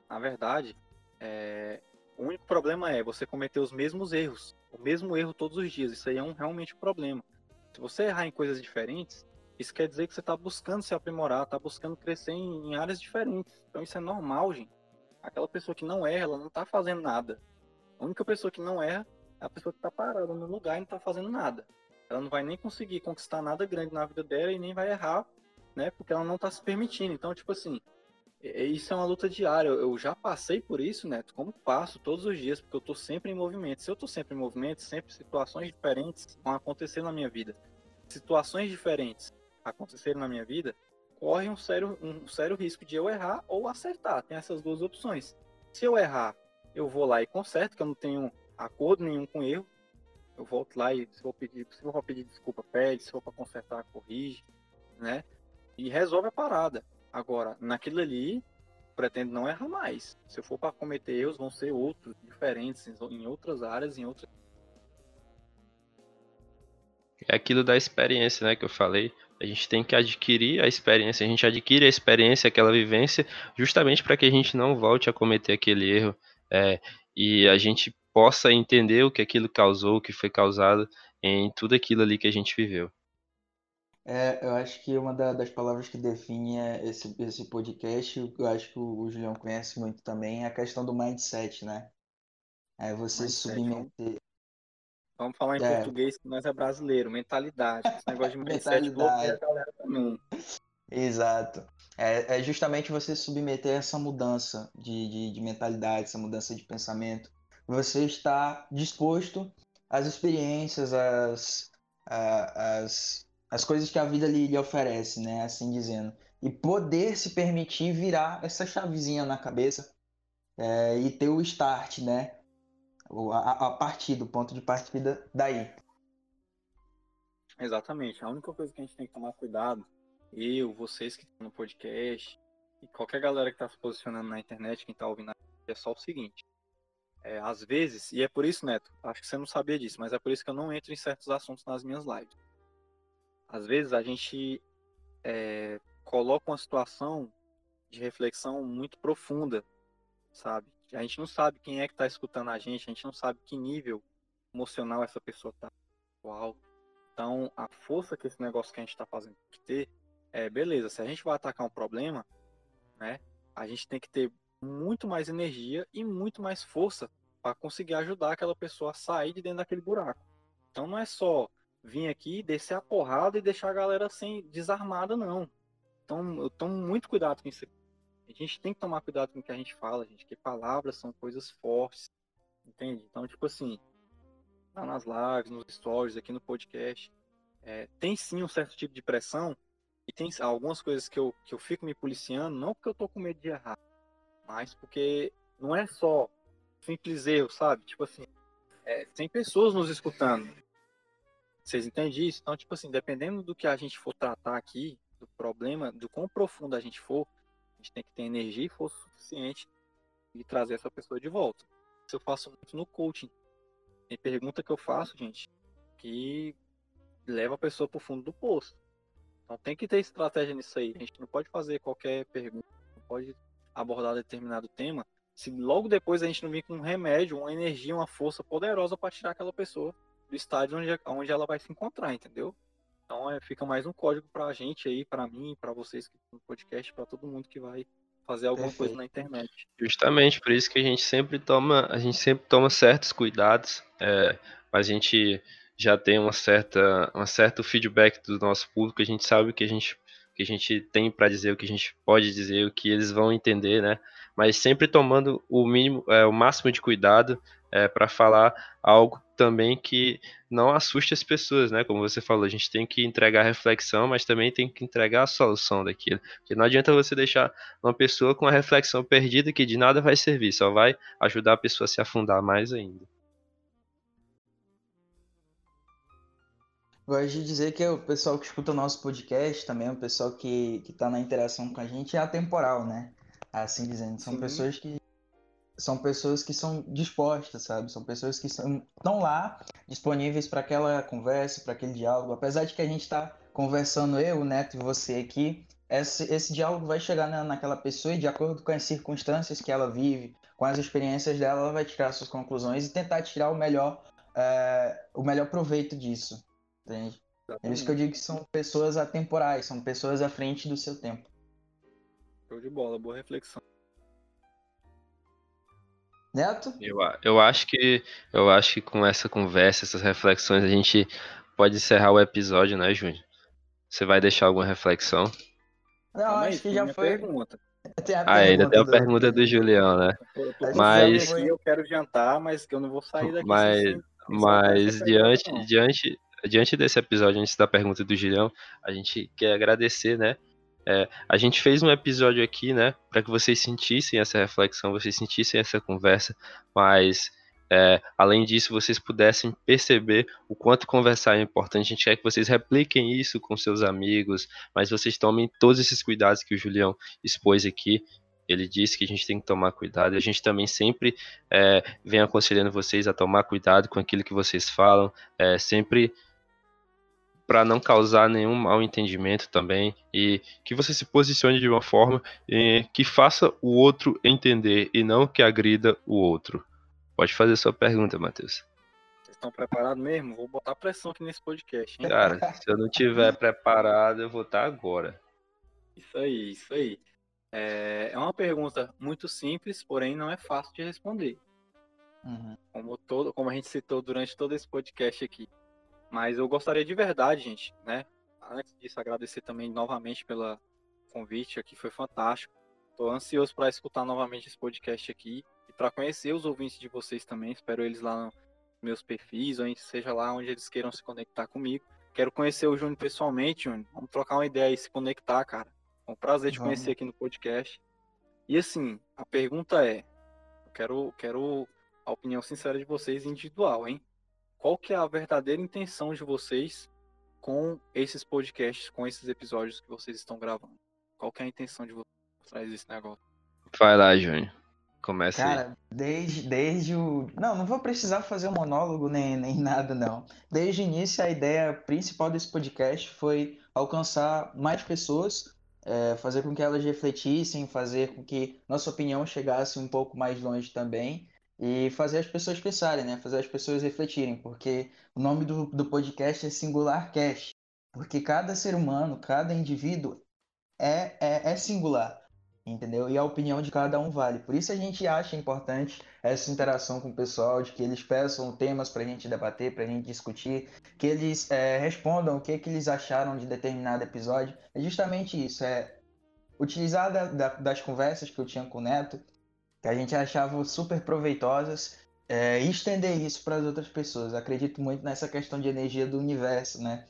Na verdade, é... o único problema é você cometer os mesmos erros, o mesmo erro todos os dias. Isso aí é um realmente problema. Se você errar em coisas diferentes, isso quer dizer que você está buscando se aprimorar, está buscando crescer em, em, áreas diferentes. Então isso é normal, gente. Aquela pessoa que não erra, ela não está fazendo nada. A única pessoa que não erra é a pessoa que está parada no lugar e não está fazendo nada. Ela não vai nem conseguir conquistar nada grande na vida dela e nem vai errar, né? Porque ela não está se permitindo. Então, tipo assim, isso é uma luta diária. Eu já passei por isso, Neto, como passo todos os dias, porque eu estou sempre em movimento. Se eu estou sempre em movimento, sempre situações diferentes vão acontecer na minha vida. Situações diferentes acontecerem na minha vida, corre um sério, um sério risco de eu errar ou acertar. Tem essas duas opções. Se eu errar, eu vou lá e conserto, que eu não tenho acordo nenhum com erro. Eu volto lá e se for pedir, se for pedir desculpa, pede, se for para consertar, corrige, né? E resolve a parada. Agora, naquilo ali, pretendo não errar mais. Se eu for para cometer erros, vão ser outros, diferentes, em outras áreas, em outras. É aquilo da experiência, né, que eu falei. A gente tem que adquirir a experiência, a gente adquire a experiência, aquela vivência, justamente para que a gente não volte a cometer aquele erro é, e a gente possa entender o que aquilo causou, o que foi causado em tudo aquilo ali que a gente viveu. É, eu acho que uma da- das palavras que define é esse, esse podcast, eu acho que o, o Julião conhece muito também, é a questão do mindset, né? É você Mindset, submeter. Vamos falar em É. português, que nós é brasileiro, mentalidade. Esse negócio de mindset Mentalidade. bloqueia a galera também. Exato. É, é justamente você submeter essa mudança de, de, de mentalidade, essa mudança de pensamento. Você está disposto às experiências, às, a- às, às coisas que a vida lhe, lhe oferece, né? Assim dizendo. E poder se permitir virar essa chavezinha na cabeça é, e ter o start, né? A, a partir do ponto de partida daí. Exatamente. A única coisa que a gente tem que tomar cuidado, eu, vocês que estão no podcast, e qualquer galera que está se posicionando na internet, quem está ouvindo, é só o seguinte. É, às vezes, e é por isso, Neto, acho que você não sabia disso, mas é por isso que eu não entro em certos assuntos nas minhas lives. Às vezes a gente é, coloca uma situação de reflexão muito profunda, sabe? A gente não sabe quem é que está escutando a gente, a gente não sabe que nível emocional essa pessoa está. Qual. Então, a força que esse negócio que a gente está fazendo tem que ter é, beleza, se a gente vai atacar um problema, né, a gente tem que ter muito mais energia e muito mais força para conseguir ajudar aquela pessoa a sair de dentro daquele buraco. Então, não é só vir aqui, descer a porrada e deixar a galera sem desarmada, não. Então, eu tomo muito cuidado com isso. A gente tem que tomar cuidado com o que a gente fala, gente, que palavras são coisas fortes, entende? Então, tipo assim, lá nas lives, nos stories, aqui no podcast, é, tem sim um certo tipo de pressão e tem algumas coisas que eu, que eu fico me policiando, não porque eu tô com medo de errar, mas porque não é só simples erro, sabe? Tipo assim, é, tem pessoas nos escutando. Vocês entendem isso? Então, tipo assim, dependendo do que a gente for tratar aqui, do problema, do quão profundo a gente for, a gente tem que ter energia e força suficiente de trazer essa pessoa de volta. Isso eu faço muito no coaching. Tem pergunta que eu faço, gente, que leva a pessoa pro fundo do poço. Então tem que ter estratégia nisso aí. A gente não pode fazer qualquer pergunta, não pode abordar determinado tema se logo depois a gente não vir com um remédio, uma energia, uma força poderosa para tirar aquela pessoa do estádio onde, onde ela vai se encontrar, entendeu? Então é, fica mais um código para a gente aí, para mim, para vocês que estão no podcast, para todo mundo que vai fazer alguma Perfeito. coisa na internet. Justamente, por isso que a gente sempre toma, a gente sempre toma certos cuidados, é, a gente já tem uma certa, um certo feedback do nosso público, a gente sabe o que a gente, que a gente tem para dizer, o que a gente pode dizer, o que eles vão entender, né? Mas sempre tomando o mínimo, é, o máximo de cuidado é, para falar algo também que não assuste as pessoas, né? Como você falou, a gente tem que entregar a reflexão, mas também tem que entregar a solução daquilo. Porque não adianta você deixar uma pessoa com a reflexão perdida que de nada vai servir, só vai ajudar a pessoa a se afundar mais ainda. Gosto de dizer que o pessoal que escuta o nosso podcast também, o pessoal que, que tá na interação com a gente é atemporal, né? Assim dizendo. São Sim. pessoas que são pessoas que são dispostas, sabe? São pessoas que estão lá disponíveis para aquela conversa, para aquele diálogo. Apesar de que a gente está conversando, eu, o Neto e você aqui, esse, esse diálogo vai chegar na, naquela pessoa e, de acordo com as circunstâncias que ela vive, com as experiências dela, ela vai tirar suas conclusões e tentar tirar o melhor, é, o melhor proveito disso. Entende? É isso que eu digo que são pessoas atemporais, são pessoas à frente do seu tempo. Show de bola, boa reflexão. Neto? Eu, eu acho que eu acho que com essa conversa, essas reflexões, a gente pode encerrar o episódio, né, Júnior? Você vai deixar alguma reflexão? Não, acho que já foi. Pergunta. ah, ainda tem a pergunta do Julião, né? mas eu quero jantar, mas que eu não vou sair daqui. Mas, mas diante, diante, diante desse episódio, antes da pergunta do Julião, a gente quer agradecer, né? É, a gente fez um episódio aqui, né, para que vocês sentissem essa reflexão, vocês sentissem essa conversa, mas é, além disso, vocês pudessem perceber o quanto conversar é importante. A gente quer que vocês repliquem isso com seus amigos, mas vocês tomem todos esses cuidados que o Julião expôs aqui. Ele disse que a gente tem que tomar cuidado. A gente também sempre é, vem aconselhando vocês a tomar cuidado com aquilo que vocês falam, é, sempre para não causar nenhum mal entendimento também e que você se posicione de uma forma eh, que faça o outro entender e não que agrida o outro. Pode fazer sua pergunta, Matheus. Vocês estão preparados mesmo? Vou botar pressão aqui nesse podcast, hein? Cara, se eu não tiver preparado, eu vou estar agora. Isso aí, isso aí. É, é uma pergunta muito simples, porém não é fácil de responder. Uhum. Como, todo, como a gente citou durante todo esse podcast aqui. Mas eu gostaria de verdade, gente, né? Antes disso, agradecer também novamente pelo convite aqui, foi fantástico. Estou ansioso para escutar novamente esse podcast aqui e para conhecer os ouvintes de vocês também. Espero eles lá nos meus perfis, ou seja lá onde eles queiram se conectar comigo. Quero conhecer o Júnior pessoalmente, Júnior. Vamos trocar uma ideia e se conectar, cara. É um prazer te conhecer aqui no podcast. E assim, a pergunta é: eu quero, quero a opinião sincera de vocês individual, hein? Qual que é a verdadeira intenção de vocês com esses podcasts, com esses episódios que vocês estão gravando? Qual que é a intenção de vocês atrás desse negócio? Vai lá, Júnior. Começa Cara, aí. desde, desde o. Não, não vou precisar fazer um monólogo nem, nem nada, não. Desde o início, a ideia principal desse podcast foi alcançar mais pessoas, é, fazer com que elas refletissem, fazer com que nossa opinião chegasse um pouco mais longe também e fazer as pessoas pensarem, né? Fazer as pessoas refletirem, porque o nome do, do podcast é Singular Cast, porque cada ser humano, cada indivíduo é, é, é singular, entendeu? E a opinião de cada um vale. Por isso a gente acha importante essa interação com o pessoal, de que eles peçam temas para a gente debater, para a gente discutir, que eles é, respondam o que, que eles acharam de determinado episódio. É justamente isso, é utilizar da, da, das conversas que eu tinha com o Neto, que a gente achava super proveitosas é, e estender isso para as outras pessoas. Acredito muito nessa questão de energia do universo, né?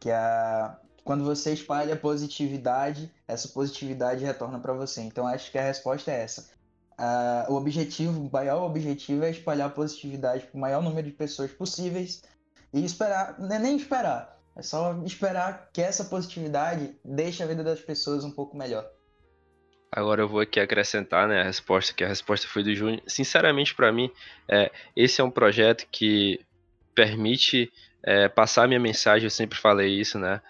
Que a quando você espalha positividade, essa positividade retorna para você. Então acho que a resposta é essa. Uh, o objetivo, o maior objetivo é espalhar positividade para o maior número de pessoas possíveis e esperar, não é nem esperar, é só esperar que essa positividade deixe a vida das pessoas um pouco melhor. Agora eu vou aqui acrescentar né, a resposta, que a resposta foi do Júnior. Sinceramente, para mim, é, esse é um projeto que permite é, passar minha mensagem, eu sempre falei isso, né?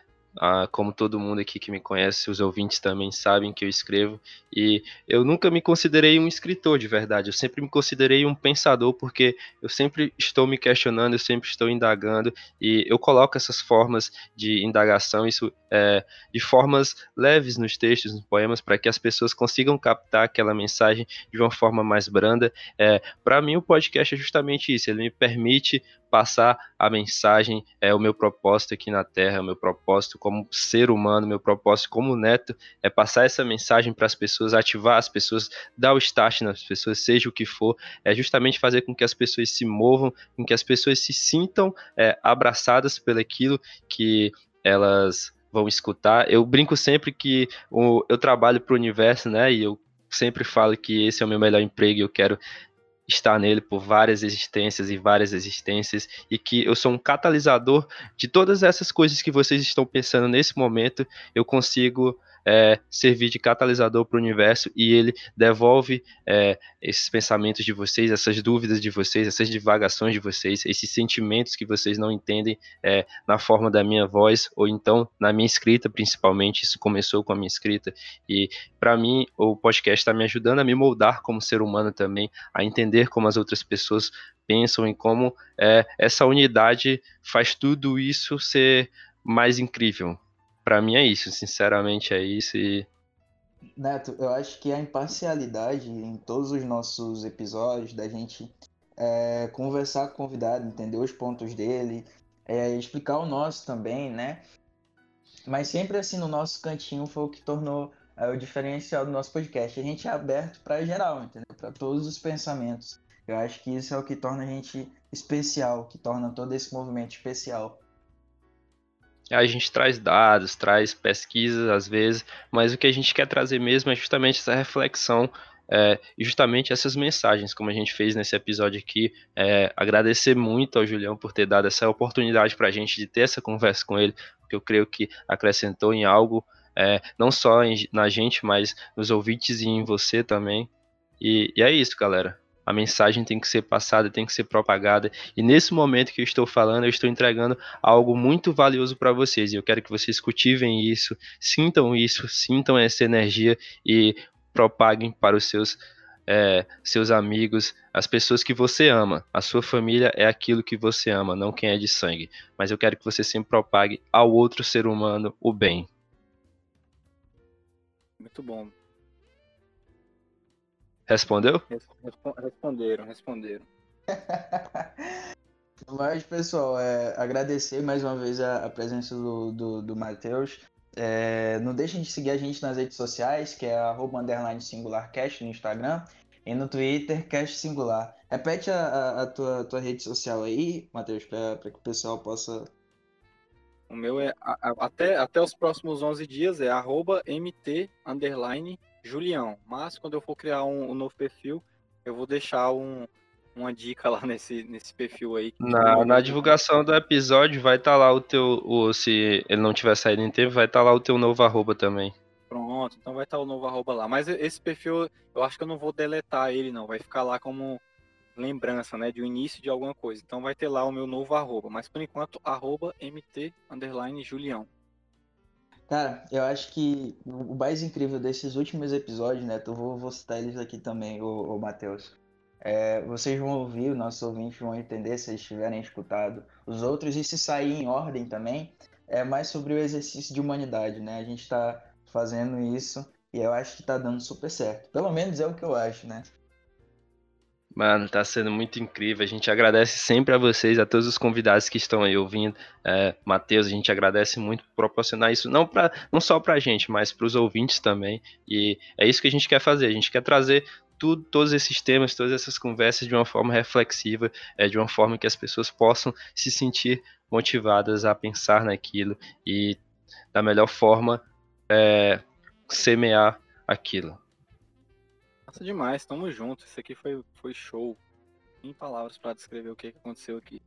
Ah, como todo mundo aqui que me conhece, os ouvintes também sabem que eu escrevo. E eu nunca me considerei um escritor de verdade, eu sempre me considerei um pensador, porque eu sempre estou me questionando, eu sempre estou indagando, e eu coloco essas formas de indagação, isso é, de formas leves nos textos, nos poemas, para que as pessoas consigam captar aquela mensagem de uma forma mais branda. É, para mim, o podcast é justamente isso, ele me permite passar a mensagem, é o meu propósito aqui na Terra, o meu propósito como ser humano, meu propósito como neto, é passar essa mensagem para as pessoas, ativar as pessoas, dar o start nas pessoas, seja o que for, é justamente fazer com que as pessoas se movam, com que as pessoas se sintam é, abraçadas pelo aquilo que elas vão escutar. Eu brinco sempre que o, eu trabalho para o universo, né? E eu sempre falo que esse é o meu melhor emprego e eu quero estar nele por várias existências e várias existências e que eu sou um catalisador de todas essas coisas que vocês estão pensando nesse momento. Eu consigo é, servir de catalisador para o universo e ele devolve é, esses pensamentos de vocês, essas dúvidas de vocês, essas divagações de vocês, esses sentimentos que vocês não entendem é, na forma da minha voz ou então na minha escrita, principalmente. Isso começou com a minha escrita e para mim o podcast está me ajudando a me moldar como ser humano também, a entender como as outras pessoas pensam e como é, essa unidade faz tudo isso ser mais incrível, para mim é isso, sinceramente é isso e Neto, eu acho que a imparcialidade em todos os nossos episódios, da gente é, conversar com o convidado, entender os pontos dele, é, explicar o nosso também, né? Mas sempre assim no nosso cantinho foi o que tornou é, o diferencial do nosso podcast. A gente é aberto para geral, entendeu? Para todos os pensamentos. Eu acho que isso é o que torna a gente especial, que torna todo esse movimento especial a gente traz dados, traz pesquisas às vezes, mas o que a gente quer trazer mesmo é justamente essa reflexão é, e justamente essas mensagens, como a gente fez nesse episódio aqui. É, agradecer muito ao Julião por ter dado essa oportunidade para a gente de ter essa conversa com ele, porque eu creio que acrescentou em algo, é, não só em, na gente, mas nos ouvintes e em você também. E, e é isso, galera a mensagem tem que ser passada, tem que ser propagada. E nesse momento que eu estou falando, eu estou entregando algo muito valioso para vocês. E eu quero que vocês cultivem isso, sintam isso, sintam essa energia e propaguem para os seus é, seus amigos, as pessoas que você ama. A sua família é aquilo que você ama, não quem é de sangue. Mas eu quero que você sempre propague ao outro ser humano o bem. Muito bom. Respondeu? Responderam, responderam. Mas, pessoal, é, agradecer mais uma vez a, a presença do, do, do Matheus. É, não deixem de seguir a gente nas redes sociais, que é arroba underline singularcast no Instagram e no Twitter, cast singular. Repete a, a, a tua, tua rede social aí, Matheus, para que o pessoal possa... O meu é, até, até os próximos 11 dias, é arroba mt underline Julião. Mas quando eu for criar um, um novo perfil, eu vou deixar um, uma dica lá nesse, nesse perfil aí. Na, na divulgação do episódio vai estar tá lá o teu, o, se ele não tiver saído em tempo, vai estar tá lá o teu novo arroba também. Pronto, então vai estar tá o novo arroba lá. Mas esse perfil, eu acho que eu não vou deletar ele não, vai ficar lá como lembrança, né, de um início de alguma coisa. Então vai ter lá o meu novo arroba, mas por enquanto arroba mt underline Julião. Cara, eu acho que o mais incrível desses últimos episódios, né? Eu vou, vou citar eles aqui também, o, o Matheus. É, vocês vão ouvir, os nossos ouvintes vão entender se eles tiverem escutado os outros e se sair em ordem também. É mais sobre o exercício de humanidade, né? A gente está fazendo isso e eu acho que está dando super certo. Pelo menos é o que eu acho, né? Mano, tá sendo muito incrível. A gente agradece sempre a vocês, a todos os convidados que estão aí ouvindo. É, Matheus, a gente agradece muito por proporcionar isso, não, pra, não só pra gente, mas para os ouvintes também. E é isso que a gente quer fazer. A gente quer trazer tudo, todos esses temas, todas essas conversas de uma forma reflexiva, é, de uma forma que as pessoas possam se sentir motivadas a pensar naquilo e, da melhor forma, é, semear aquilo. Massa demais, tamo junto. Isso aqui foi, foi show. Em palavras para descrever o que aconteceu aqui.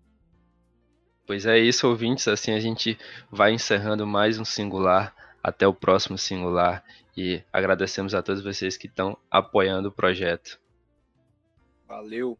Pois é isso, ouvintes. Assim a gente vai encerrando mais um singular. Até o próximo singular. E agradecemos a todos vocês que estão apoiando o projeto. Valeu!